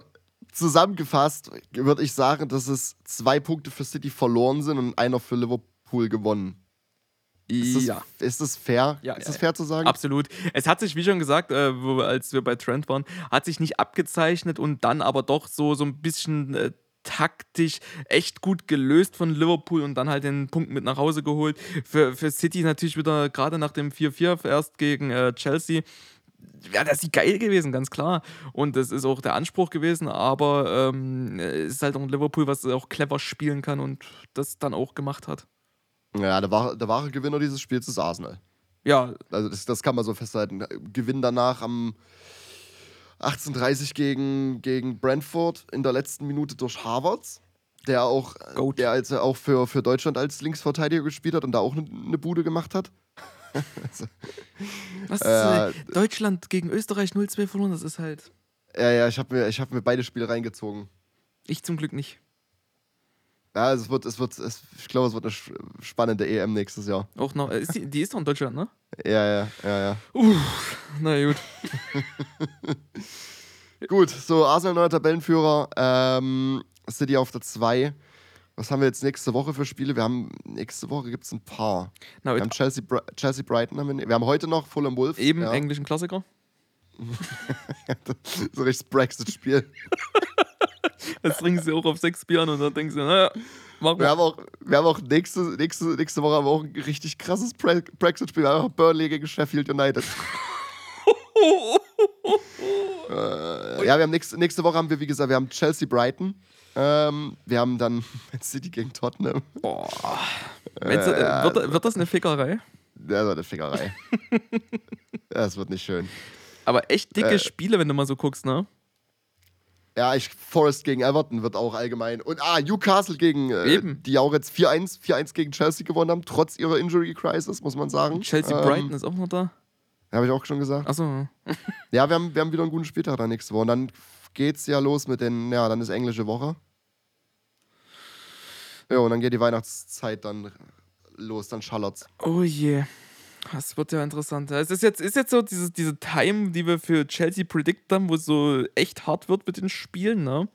zusammengefasst würde ich sagen, dass es zwei Punkte für City verloren sind und einer für Liverpool gewonnen. Ist das,
ja.
ist das fair?
Ja,
ist das fair zu sagen?
Absolut. Es hat sich, wie schon gesagt, äh, als wir bei Trent waren, hat sich nicht abgezeichnet und dann aber doch so, so ein bisschen äh, taktisch echt gut gelöst von Liverpool und dann halt den Punkt mit nach Hause geholt. Für, für City natürlich wieder, gerade nach dem 4-4 erst gegen äh, Chelsea, wäre das geil gewesen, ganz klar. Und das ist auch der Anspruch gewesen, aber ähm, es ist halt auch ein Liverpool, was auch clever spielen kann und das dann auch gemacht hat.
Ja, der wahre, der wahre Gewinner dieses Spiels ist Arsenal.
Ja,
Also das, das kann man so festhalten. Gewinn danach am 18:30 gegen, gegen Brentford in der letzten Minute durch Harvards, der auch,
Goat.
der als er auch für, für Deutschland als Linksverteidiger gespielt hat und da auch eine ne Bude gemacht hat.
was
Äh,
äh, Deutschland gegen Österreich 0-2 verloren, das ist halt.
Ja, ja, ich habe mir, ich hab mir beide Spiele reingezogen.
Ich zum Glück nicht.
Ja, es wird, es wird, es, ich glaube, es wird eine spannende EM nächstes Jahr.
Auch noch, äh, ist die, die ist doch in Deutschland, ne?
Ja, ja, ja, ja.
Na gut.
Gut, so Arsenal neuer Tabellenführer, ähm, City auf der 2. Was haben wir jetzt nächste Woche für Spiele? Wir haben nächste Woche gibt es ein paar.
Na,
Wir haben Chelsea, Bri Chelsea Brighton. Haben wir, wir haben heute noch Fulham Wolves.
eben
ja.
englischen Klassiker.
so richtig Brexit-Spiel.
Jetzt trinken sie auch auf sechs Bieren und dann denken sie, naja, machen
Wir
wir.
haben auch, wir haben auch nächste, nächste, nächste Woche haben wir auch ein richtig krasses Bre Brexit-Spiel. Wir haben auch Burnley gegen Sheffield United. äh, ja, wir haben nächste, nächste Woche haben wir, wie gesagt, wir haben Chelsea Brighton. Ähm, wir haben dann Man City gegen Tottenham.
Boah. Du, äh, wird, wird das eine Fickerei?
Das wird eine Fickerei. das wird nicht schön.
Aber echt dicke
Äh.
Spiele, wenn du mal so guckst, ne?
Ja, ich, Forest gegen Everton wird auch allgemein. Und ah, Newcastle gegen, äh,
Eben.
die auch jetzt 4-1 4-1 gegen Chelsea gewonnen haben, trotz ihrer Injury Crisis, muss man sagen.
Chelsea
ähm,
Brighton ist auch noch da.
Habe ich auch schon gesagt.
Achso.
Ja, wir haben, wir haben wieder einen guten Spieltag da nächste Woche. Und dann geht's ja los mit den, ja, dann ist englische Woche. Ja, und dann geht die Weihnachtszeit dann los, dann schallert's.
Oh je. Das wird ja interessant. Es ist jetzt, ist jetzt so diese, diese Time, die wir für Chelsea predicted haben, wo es so echt hart wird mit den Spielen, ne?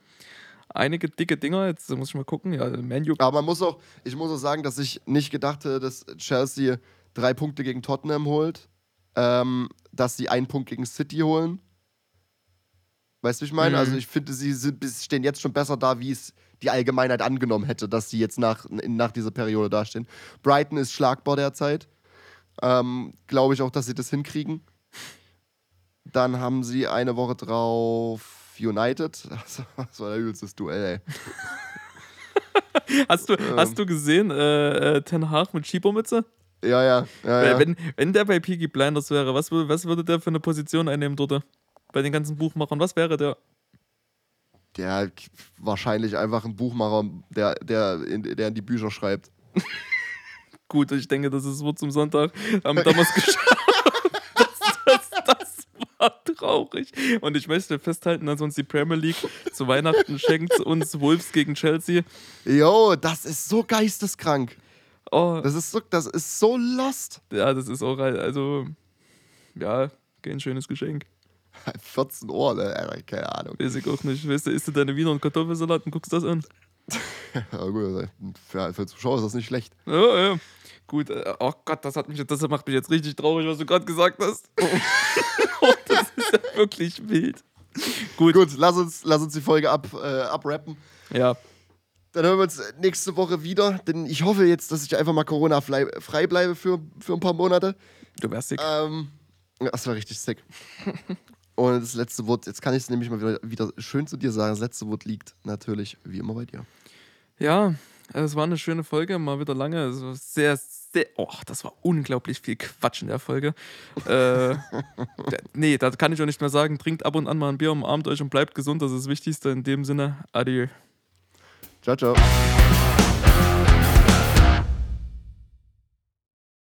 Einige dicke Dinger, jetzt muss ich mal gucken. Ja, Manu.
Aber man muss auch, ich muss auch sagen, dass ich nicht gedacht hätte, dass Chelsea drei Punkte gegen Tottenham holt, ähm, dass sie einen Punkt gegen City holen. Weißt du, ich meine?
Mhm.
Also ich finde, sie sind, stehen jetzt schon besser da, wie es die Allgemeinheit angenommen hätte, dass sie jetzt nach, nach dieser Periode dastehen. Brighton ist schlagbar derzeit. Ähm, Glaube ich auch, dass sie das hinkriegen. Dann haben sie eine Woche drauf United. Das, das war der übelste Duell, ey.
Hast du, hast du gesehen, äh, äh, Ten Hag mit Schiebermütze?
Ja, ja. ja, ja.
Wenn, wenn der bei Peaky Blinders wäre, was, würde- was würde der für eine Position einnehmen dort? Bei den ganzen Buchmachern, was wäre der?
Der wahrscheinlich einfach ein Buchmacher, der, der, in, der in die Bücher schreibt.
Gut, ich denke, das ist Wort zum Sonntag. Haben wir damals geschafft. Das, das, das war traurig. Und ich möchte festhalten, dass uns die Premier League zu Weihnachten schenkt uns Wolves gegen Chelsea.
Jo, das ist so geisteskrank.
Oh,
Das ist so, das ist so lost.
ja, das ist auch, halt- also, ja, kein schönes Geschenk.
14 Uhr, ne? Keine Ahnung.
Weiß ich auch nicht. Weißt du, isst du deine Wiener und Kartoffelsalat und guckst das an?
Ja, gut, also für, für Zuschauer ist das nicht schlecht.
Ja, ja. Gut, äh, oh Gott, das, hat mich, das macht mich jetzt richtig traurig, was du gerade gesagt hast. oh, das ist ja wirklich wild. Gut,
Gut, lass uns, lass uns die Folge ab, äh, abrappen.
ja.
Dann hören wir uns nächste Woche wieder, denn ich hoffe jetzt, dass ich einfach mal Corona-frei bleibe für, für ein paar Monate.
Du wärst sick.
Ähm, das war richtig sick. Und das letzte Wort, jetzt kann ich es nämlich mal wieder, wieder schön zu dir sagen, das letzte Wort liegt natürlich wie immer bei dir.
Ja, es war eine schöne Folge, mal wieder lange. Es war sehr, sehr. Oh, das war unglaublich viel Quatsch in der Folge. äh, nee, da kann ich auch nicht mehr sagen. Trinkt ab und an mal ein Bier, umarmt euch und bleibt gesund. Das ist das Wichtigste. In dem Sinne, adieu.
Ciao, ciao.